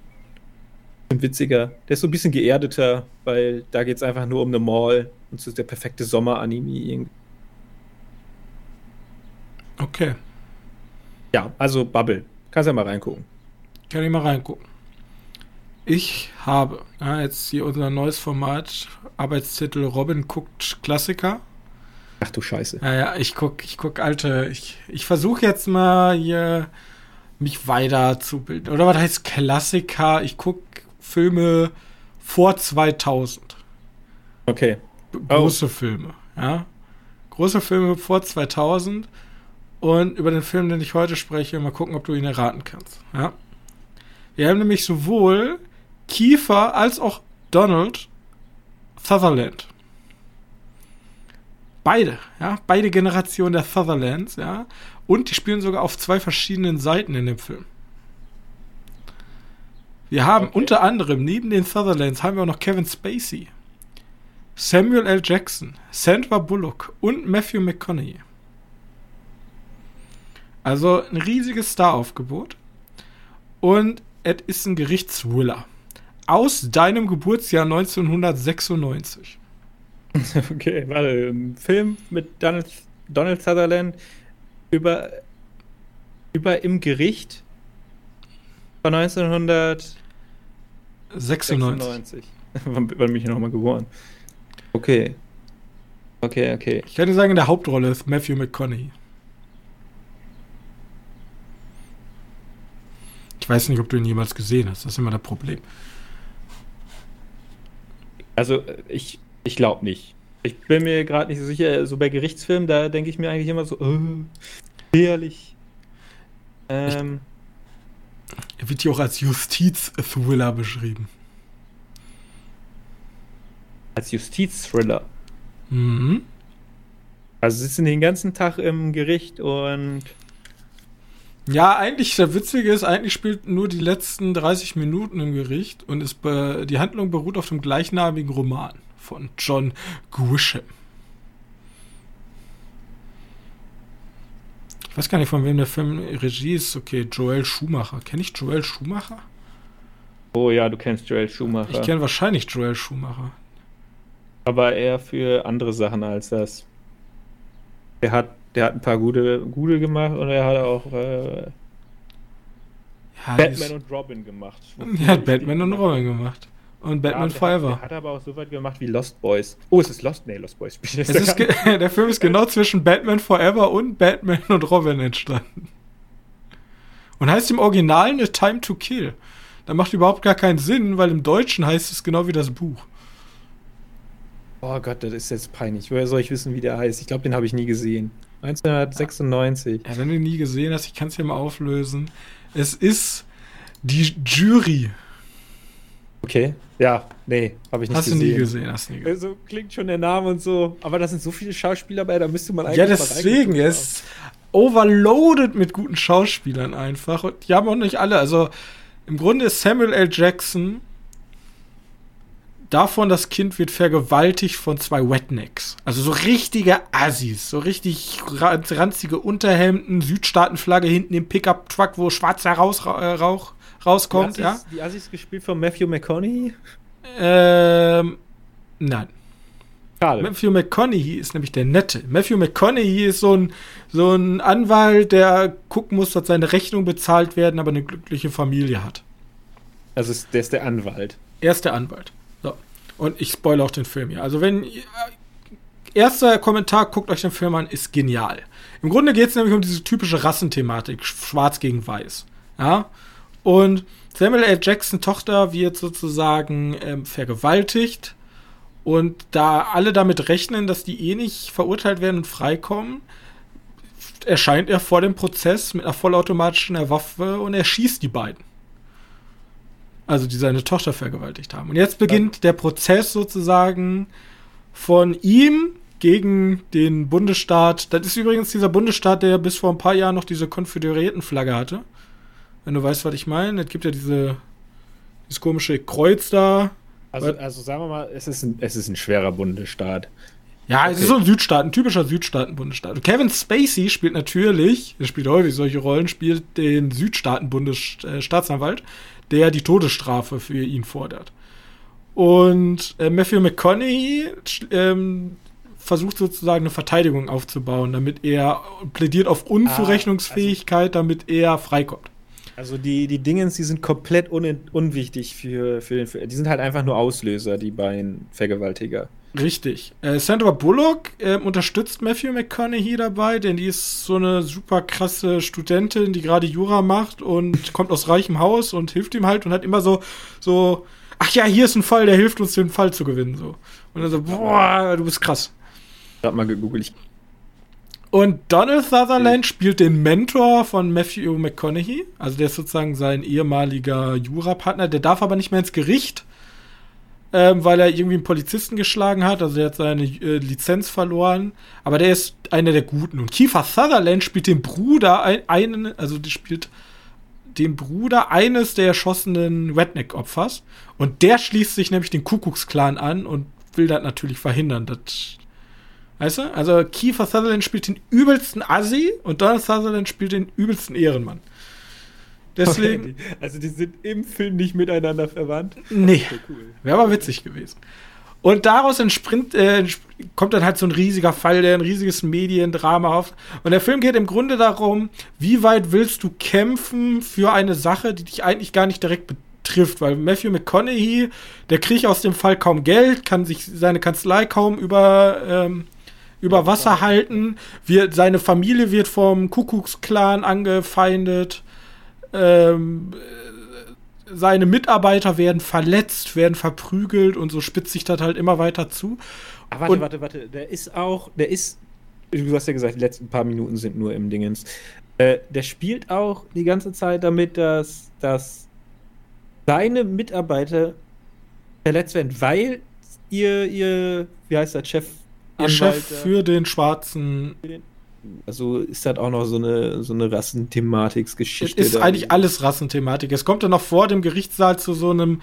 witziger. Der ist so ein bisschen geerdeter, weil da geht es einfach nur um eine Mall und es ist der perfekte Sommer-Anime. Okay. Ja, also Bubble. Kannst ja mal reingucken. Kann ich mal reingucken. Ich habe ja, jetzt hier unser neues Format, Arbeitstitel Robin guckt Klassiker. Ach du Scheiße. Ja, ja, ich guck, ich guck alte, ich, ich versuche jetzt mal hier mich weiterzubilden. Oder was heißt Klassiker? Ich guck Filme vor 2000. Okay. Große Filme, ja. Große Filme vor 2000. Und über den Film, den ich heute spreche, mal gucken, ob du ihn erraten kannst, ja. Wir haben nämlich sowohl Kiefer als auch Donald Sutherland. Beide, ja, beide Generationen der Sutherlands, ja. Und die spielen sogar auf zwei verschiedenen Seiten in dem Film. Wir haben Okay. unter anderem neben den Sutherlands haben wir auch noch Kevin Spacey, Samuel L. Jackson, Sandra Bullock und Matthew McConaughey. Also ein riesiges Staraufgebot. Und es ist ein Gerichtsthriller. Aus deinem Geburtsjahr 1996. Okay, warte. Ein Film mit Donald, Donald Sutherland über, über im Gericht von 1996. 96. Wann, bin ich nochmal geboren? Okay. Okay, okay. Ich dir sagen, in der Hauptrolle ist Matthew McConaughey. Ich weiß nicht, ob du ihn jemals gesehen hast. Das ist immer das Problem. Also, ich, ich glaube nicht. Ich bin mir gerade nicht so sicher. So bei Gerichtsfilmen, da denke ich mir eigentlich immer so, äh, ehrlich. Ähm, Er wird hier auch als Justiz-Thriller beschrieben. als Justizthriller. Mhm. Also sitzen den ganzen Tag im Gericht und Ja, eigentlich, der Witzige ist, eigentlich spielt nur die letzten 30 Minuten im Gericht und ist die Handlung beruht auf dem gleichnamigen Roman von John Grisham. Weiß gar nicht, von wem der Film Regie ist. Okay, Joel Schumacher. Kenne ich Joel Schumacher? Oh ja, du kennst Joel Schumacher. Ich kenne wahrscheinlich Joel Schumacher. aber eher für andere Sachen als das. Der hat, der hat ein paar gute, gute gemacht und er hat auch äh, Ja, Batman und Robin gemacht. er hat Batman und Robin gemacht. Und Batman Ja, Hat, Forever. der hat aber auch so weit gemacht wie Lost Boys. Oh, es ist Lost? Nee, Lost Boys. Es ist der Film ist genau zwischen Batman Forever und Batman und Robin entstanden. Und heißt im Original eine Time to Kill. Da macht überhaupt gar keinen Sinn, weil im Deutschen heißt es genau wie das Buch. oh Gott, das ist jetzt peinlich. Woher soll ich wissen, wie der heißt? Ich glaube, den habe ich nie gesehen. 1996. Ja, wenn du ihn nie gesehen hast, ich kann es dir mal auflösen. Es ist die Jury. Okay. Ja, nee, habe ich nicht Hast gesehen. du nie gesehen, hast du nie gesehen. So klingt schon der Name und so. Aber da sind so viele Schauspieler bei, da müsste man eigentlich Ja, deswegen, ist overloaded mit guten Schauspielern einfach. Und die haben auch nicht alle. Also im Grunde ist Samuel L. Jackson davon, das Kind wird vergewaltigt von zwei Wetnecks. Also so richtige Assis. So richtig ra- ranzige Unterhemden, Südstaatenflagge hinten im Pickup-Truck, wo schwarzer Raus, äh, Rauch rauskommt. die Assis, die Assis gespielt von Matthew McConaughey? Ja? Ähm, nein. Schade. Matthew McConaughey ist nämlich der Nette. Matthew McConaughey ist so ein, so ein Anwalt, der gucken muss, dass seine Rechnungen bezahlt werden, aber eine glückliche Familie hat. Also ist, der ist der Anwalt. Er ist der Anwalt. So. Und ich spoilere auch den Film hier. Also wenn ihr- erster Kommentar, guckt euch den Film an, ist genial. Im Grunde geht es nämlich um diese typische Rassenthematik, schwarz gegen weiß. Ja? Und Samuel L. Jackson Tochter wird sozusagen ähm, vergewaltigt. Und da alle damit rechnen, dass die eh nicht verurteilt werden und freikommen, erscheint er vor dem Prozess mit einer vollautomatischen Waffe und er schießt die beiden. Also die seine Tochter vergewaltigt haben. Und jetzt beginnt ja. der Prozess sozusagen von ihm gegen den Bundesstaat. Das ist übrigens dieser Bundesstaat, der bis vor ein paar Jahren noch diese Konföderiertenflagge hatte. Wenn du weißt, was ich meine. Es gibt ja diese, dieses komische Kreuz da. Also, also sagen wir mal, es ist ein, es ist ein schwerer Bundesstaat. Ja, okay. es ist so ein Südstaat, ein typischer Südstaaten-Bundesstaat. Kevin Spacey spielt natürlich, er spielt häufig solche Rollen, spielt den Südstaaten-Bundesstaatsanwalt, der die Todesstrafe für ihn fordert. Und äh, Matthew McConaughey ähm, versucht sozusagen eine Verteidigung aufzubauen, damit er plädiert auf Unzurechnungsfähigkeit, ah, also, damit er freikommt. Also die, die Dingens, die sind komplett un unwichtig für, für den Film. Die sind halt einfach nur Auslöser, die beiden Vergewaltiger. Richtig. Äh, Sandra Bullock äh, unterstützt Matthew McConaughey dabei, denn die ist so eine super krasse Studentin, die gerade Jura macht und kommt aus reichem Haus und hilft ihm halt und hat immer so, so, ach ja, hier ist ein Fall, der hilft uns, den Fall zu gewinnen. So. Und dann so, boah, du bist krass. Gerade mal gegoogelt. Und Donald Sutherland spielt den Mentor von Matthew McConaughey. Also der ist sozusagen sein ehemaliger Jurapartner. Der darf aber nicht mehr ins Gericht, ähm, weil er irgendwie einen Polizisten geschlagen hat. Also er hat seine äh, Lizenz verloren. Aber der ist einer der Guten. Und Kiefer Sutherland spielt den Bruder, ein, einen, also der spielt den Bruder eines der erschossenen Redneck-Opfers. Und der schließt sich nämlich den Kuckucksklan an und will das natürlich verhindern, dass Weißt du? Also Kiefer Sutherland spielt den übelsten Assi und Donald Sutherland spielt den übelsten Ehrenmann. Deswegen. Okay, also die sind im Film nicht miteinander verwandt. Nee. Cool. Wäre aber witzig gewesen. Und daraus entspringt, äh, kommt dann halt so ein riesiger Fall, der ein riesiges Mediendrama auf. Und der Film geht im Grunde darum, wie weit willst du kämpfen für eine Sache, die dich eigentlich gar nicht direkt betrifft. Weil Matthew McConaughey, der kriegt aus dem Fall kaum Geld, kann sich seine Kanzlei kaum über ähm, über Wasser halten. Wir, seine Familie wird vom Kuckucksklan angefeindet. Ähm, seine Mitarbeiter werden verletzt, werden verprügelt und so spitzt sich das halt immer weiter zu. Ach, warte, und warte, warte. Der ist auch, der ist, du hast ja gesagt, die letzten paar Minuten sind nur im Dingens. Äh, der spielt auch die ganze Zeit damit, dass, dass seine Mitarbeiter verletzt werden, weil ihr, ihr, wie heißt der Chef Ihr Chef für den schwarzen. Also ist das auch noch so eine, so eine Rassenthematiksgeschichte. Es ist eigentlich alles Rassenthematik. Es kommt dann noch vor dem Gerichtssaal zu so einem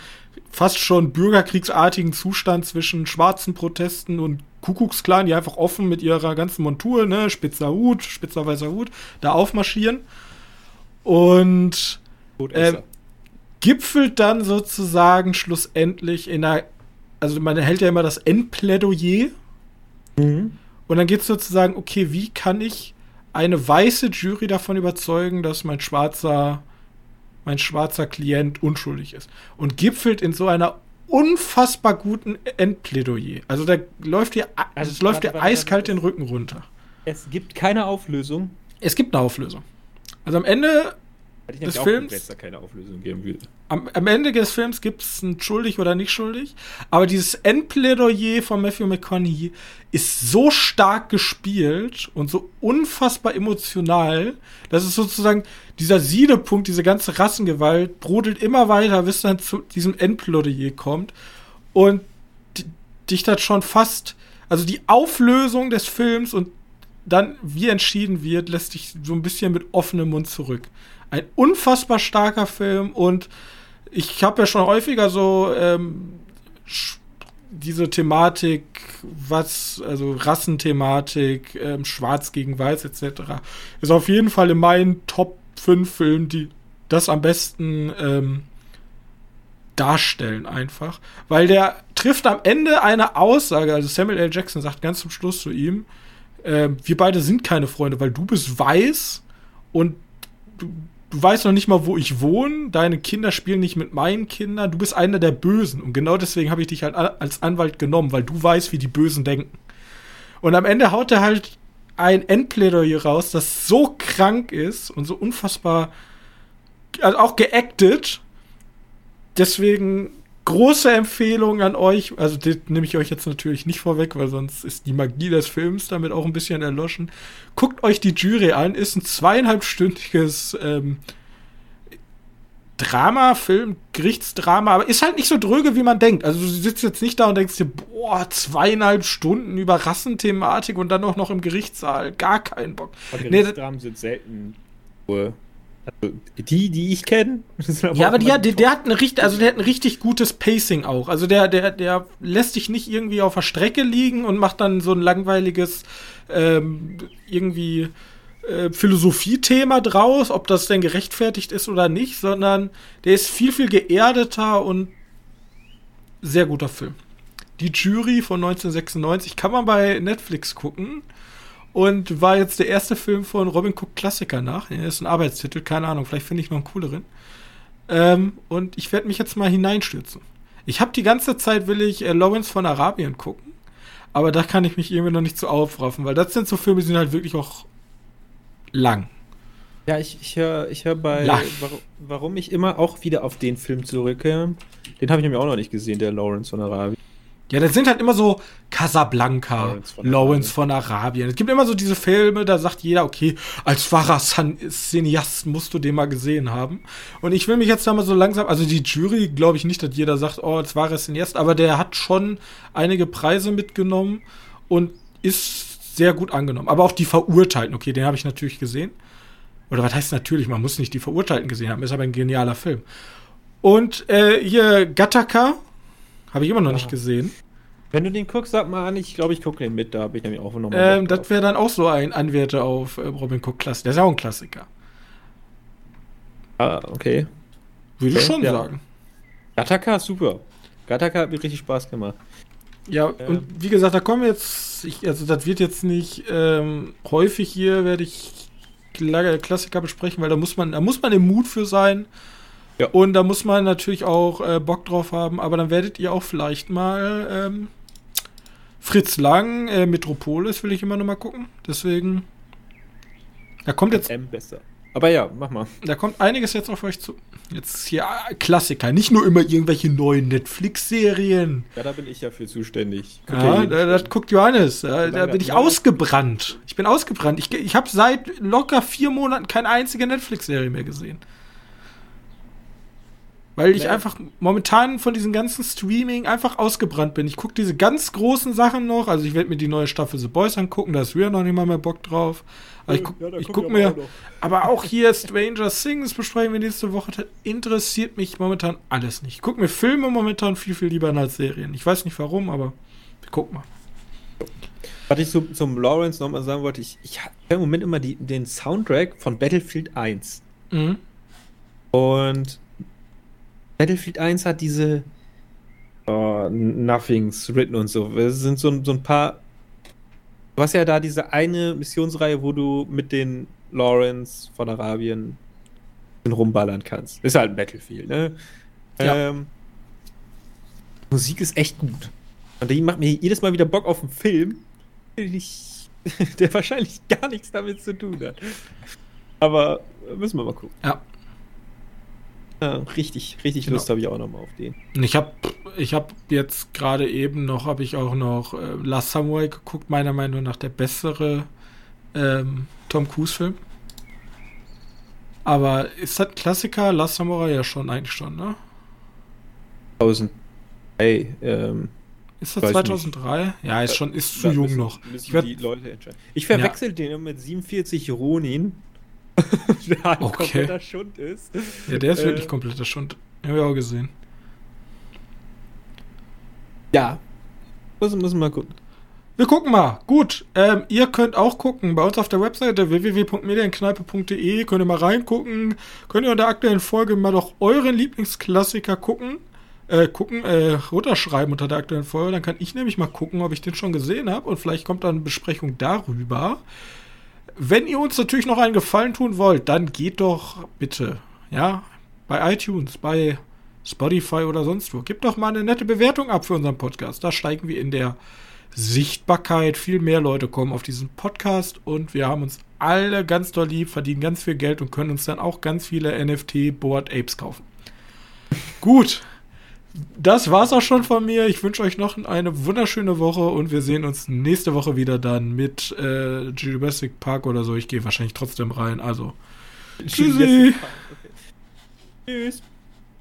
fast schon bürgerkriegsartigen Zustand zwischen schwarzen Protesten und Kuckucksklan, die einfach offen mit ihrer ganzen Montur, ne, spitzer Hut, spitzer weißer Hut, da aufmarschieren. Und äh, gipfelt dann sozusagen schlussendlich in einer, also man hält ja immer das Endplädoyer Mhm. Und dann geht es sozusagen, okay, wie kann ich eine weiße Jury davon überzeugen, dass mein schwarzer, mein schwarzer Klient unschuldig ist. Und gipfelt in so einer unfassbar guten Endplädoyer. Also da läuft dir, also es läuft dir eiskalt den Rücken runter. Es gibt keine Auflösung. Es gibt eine Auflöung. Also am Ende Hätte ich des Films. Auch, da keine Auflösung geben würde. Am, am Ende des Films gibt es ein schuldig oder nicht schuldig. Aber dieses Endplädoyer von Matthew McConaughey ist so stark gespielt und so unfassbar emotional, dass es sozusagen dieser Siedepunkt, diese ganze Rassengewalt brodelt immer weiter, bis dann zu diesem Endplädoyer kommt. Und dich das schon fast, also die Auflösung des Films und dann, wie entschieden wird, lässt dich so ein bisschen mit offenem Mund zurück. Ein unfassbar starker Film und ich habe ja schon häufiger so ähm, diese Thematik, was, also Rassenthematik, ähm, Schwarz gegen Weiß etc. ist auf jeden Fall in meinen Top 5 Filmen, die das am besten ähm, darstellen einfach. Weil der trifft am Ende eine Aussage, also Samuel L. Jackson sagt ganz zum Schluss zu ihm, äh, wir beide sind keine Freunde, weil du bist weiß und du, du weißt noch nicht mal, wo ich wohne, deine Kinder spielen nicht mit meinen Kindern, du bist einer der Bösen. Und genau deswegen habe ich dich halt als Anwalt genommen, weil du weißt, wie die Bösen denken. Und am Ende haut er halt ein Endplädoyer raus, das so krank ist und so unfassbar, also auch geactet. Deswegen große Empfehlung an euch. Also, das nehme ich euch jetzt natürlich nicht vorweg, weil sonst ist die Magie des Films damit auch ein bisschen erloschen. Guckt euch die Jury an, ist ein zweieinhalbstündiges ähm, Drama-Film, Gerichtsdrama, aber ist halt nicht so dröge, wie man denkt. Also du sitzt jetzt nicht da und denkst dir, boah, zweieinhalb Stunden über Rassenthematik und dann auch noch im Gerichtssaal. Gar keinen Bock. Gerichtsdramen nee, sind selten. Also die, die ich kenne. Ja, aber die der, der hat eine richtig, also der hat ein richtig gutes Pacing auch. Also der, der, der lässt dich nicht irgendwie auf der Strecke liegen und macht dann so ein langweiliges ähm, irgendwie äh, Philosophiethema draus, ob das denn gerechtfertigt ist oder nicht, sondern der ist viel, viel geerdeter und sehr guter Film. Die Jury von 1996 kann man bei Netflix gucken und war jetzt der erste Film von Robin Cook Klassiker nach. Der ist ein Arbeitstitel, keine Ahnung, vielleicht finde ich noch einen cooleren. Ähm, und ich werde mich jetzt mal hineinstürzen. Ich habe die ganze Zeit will ich äh, Lawrence von Arabien gucken, aber da kann ich mich irgendwie noch nicht so aufraffen, weil das sind so Filme, die sind halt wirklich auch lang. Ja, ich, ich höre ich hör bei, warum, warum ich immer auch wieder auf den Film zurückkehre. Den habe ich nämlich auch noch nicht gesehen, der Lawrence von Arabien. Ja, das sind halt immer so Casablanca, Lawrence von, Lawrence von Arabien. Es gibt immer so diese Filme, da sagt jeder, okay, als wahrer Cineast musst du den mal gesehen haben. Und ich will mich jetzt da mal so langsam, also die Jury, glaube ich nicht, dass jeder sagt, oh, als wahrer Cineast, aber der hat schon einige Preise mitgenommen und ist sehr gut angenommen. Aber auch die Verurteilten, okay, den habe ich natürlich gesehen. Oder was heißt natürlich, man muss nicht die Verurteilten gesehen haben, ist aber ein genialer Film. Und äh, hier Gattaca habe ich immer noch ja. nicht gesehen. Wenn du den guckst, sag mal an, ich glaube, ich gucke den mit, da habe ich nämlich auch noch mal ähm, Das wäre dann auch so ein Anwärter auf äh, Robin Cook Klassiker. Der ist ja auch ein Klassiker. Ah, okay. Würde okay, ich schon ja. sagen. Gattaca ist super. Gattaca hat mir richtig Spaß gemacht. Ja, ähm. und wie gesagt, da kommen jetzt, ich, also das wird jetzt nicht ähm, häufig hier, werde ich Klassiker besprechen, weil da muss man, da muss man im Mut für sein. Ja. Und da muss man natürlich auch äh, Bock drauf haben, aber dann werdet ihr auch vielleicht mal ähm, Fritz Lang, äh, Metropolis will ich immer noch mal gucken. Deswegen. Da kommt jetzt. M besser. Aber ja, mach mal. Da kommt einiges jetzt auf euch zu. Jetzt hier Klassiker, nicht nur immer irgendwelche neuen Netflix-Serien. Ja, da bin ich ja für zuständig. Ja, da, das guckt Johannes. Da, da bin ich ausgebrannt. Ich bin ausgebrannt. Ich, ich habe seit locker vier Monaten keine einzige Netflix-Serie mehr gesehen. Weil ich nee. einfach momentan von diesem ganzen Streaming einfach ausgebrannt bin. Ich gucke diese ganz großen Sachen noch. Also ich werde mir die neue Staffel The Boys angucken, da ist wieder noch nicht mal mehr Bock drauf. Aber ich gucke ja, ich guck mir. Auch aber auch hier Stranger Things besprechen wir nächste Woche. Das interessiert mich momentan alles nicht. Ich gucke mir Filme momentan viel, viel lieber als Serien. Ich weiß nicht warum, aber guck mal. Was ich zum, zum Lawrence nochmal sagen wollte, ich, ich habe im Moment immer die, den Soundtrack von Battlefield 1. Mhm. Und Battlefield 1 hat diese oh, Nothings written und so. Es sind so, so ein paar. Du hast ja da diese eine Missionsreihe, wo du mit den Lawrence von Arabien rumballern kannst. Ist halt ein Battlefield, ne? Ja. Ähm, Musik ist echt gut. Und die macht mir jedes Mal wieder Bock auf einen Film, ich, der wahrscheinlich gar nichts damit zu tun hat. Aber müssen wir mal gucken. Ja. Ja, richtig, richtig genau. Lust habe ich auch nochmal auf den. Ich habe ich hab jetzt gerade eben noch, habe ich auch noch äh, Last Samurai geguckt, meiner Meinung nach der bessere ähm, Tom Cruise-Film. Aber ist das Klassiker? Last Samurai ja schon eigentlich schon, ne? 1000. Ey, ähm. Ist das 2003? Nicht. Ja, ist schon, ist zu jung müssen, noch. Müssen ich, werd, die Leute entscheiden. ich verwechsel ja. den mit 47 Ronin der halt okay. kompletter Schund ist. Ja, der ist äh, wirklich kompletter Schund. Haben wir auch gesehen. Ja. Müssen, müssen wir mal gucken. Wir gucken mal. Gut, ähm, ihr könnt auch gucken. Bei uns auf der Webseite www.medienkneipe.de könnt ihr mal reingucken. Könnt ihr in der aktuellen Folge mal doch euren Lieblingsklassiker gucken. Äh, gucken, äh, runterschreiben unter der aktuellen Folge. Dann kann ich nämlich mal gucken, ob ich den schon gesehen habe. Und vielleicht kommt dann eine Besprechung darüber. Wenn ihr uns natürlich noch einen Gefallen tun wollt, dann geht doch bitte, ja, bei iTunes, bei Spotify oder sonst wo. Gebt doch mal eine nette Bewertung ab für unseren Podcast. Da steigen wir in der Sichtbarkeit. Viel mehr Leute kommen auf diesen Podcast und wir haben uns alle ganz doll lieb, verdienen ganz viel Geld und können uns dann auch ganz viele NFT Board Apes kaufen. Gut, das war's auch schon von mir. Ich wünsche euch noch eine wunderschöne Woche und wir sehen uns nächste Woche wieder dann mit äh, Jurassic Park oder so. Ich gehe wahrscheinlich trotzdem rein. Also, tschüssi. Tschüss.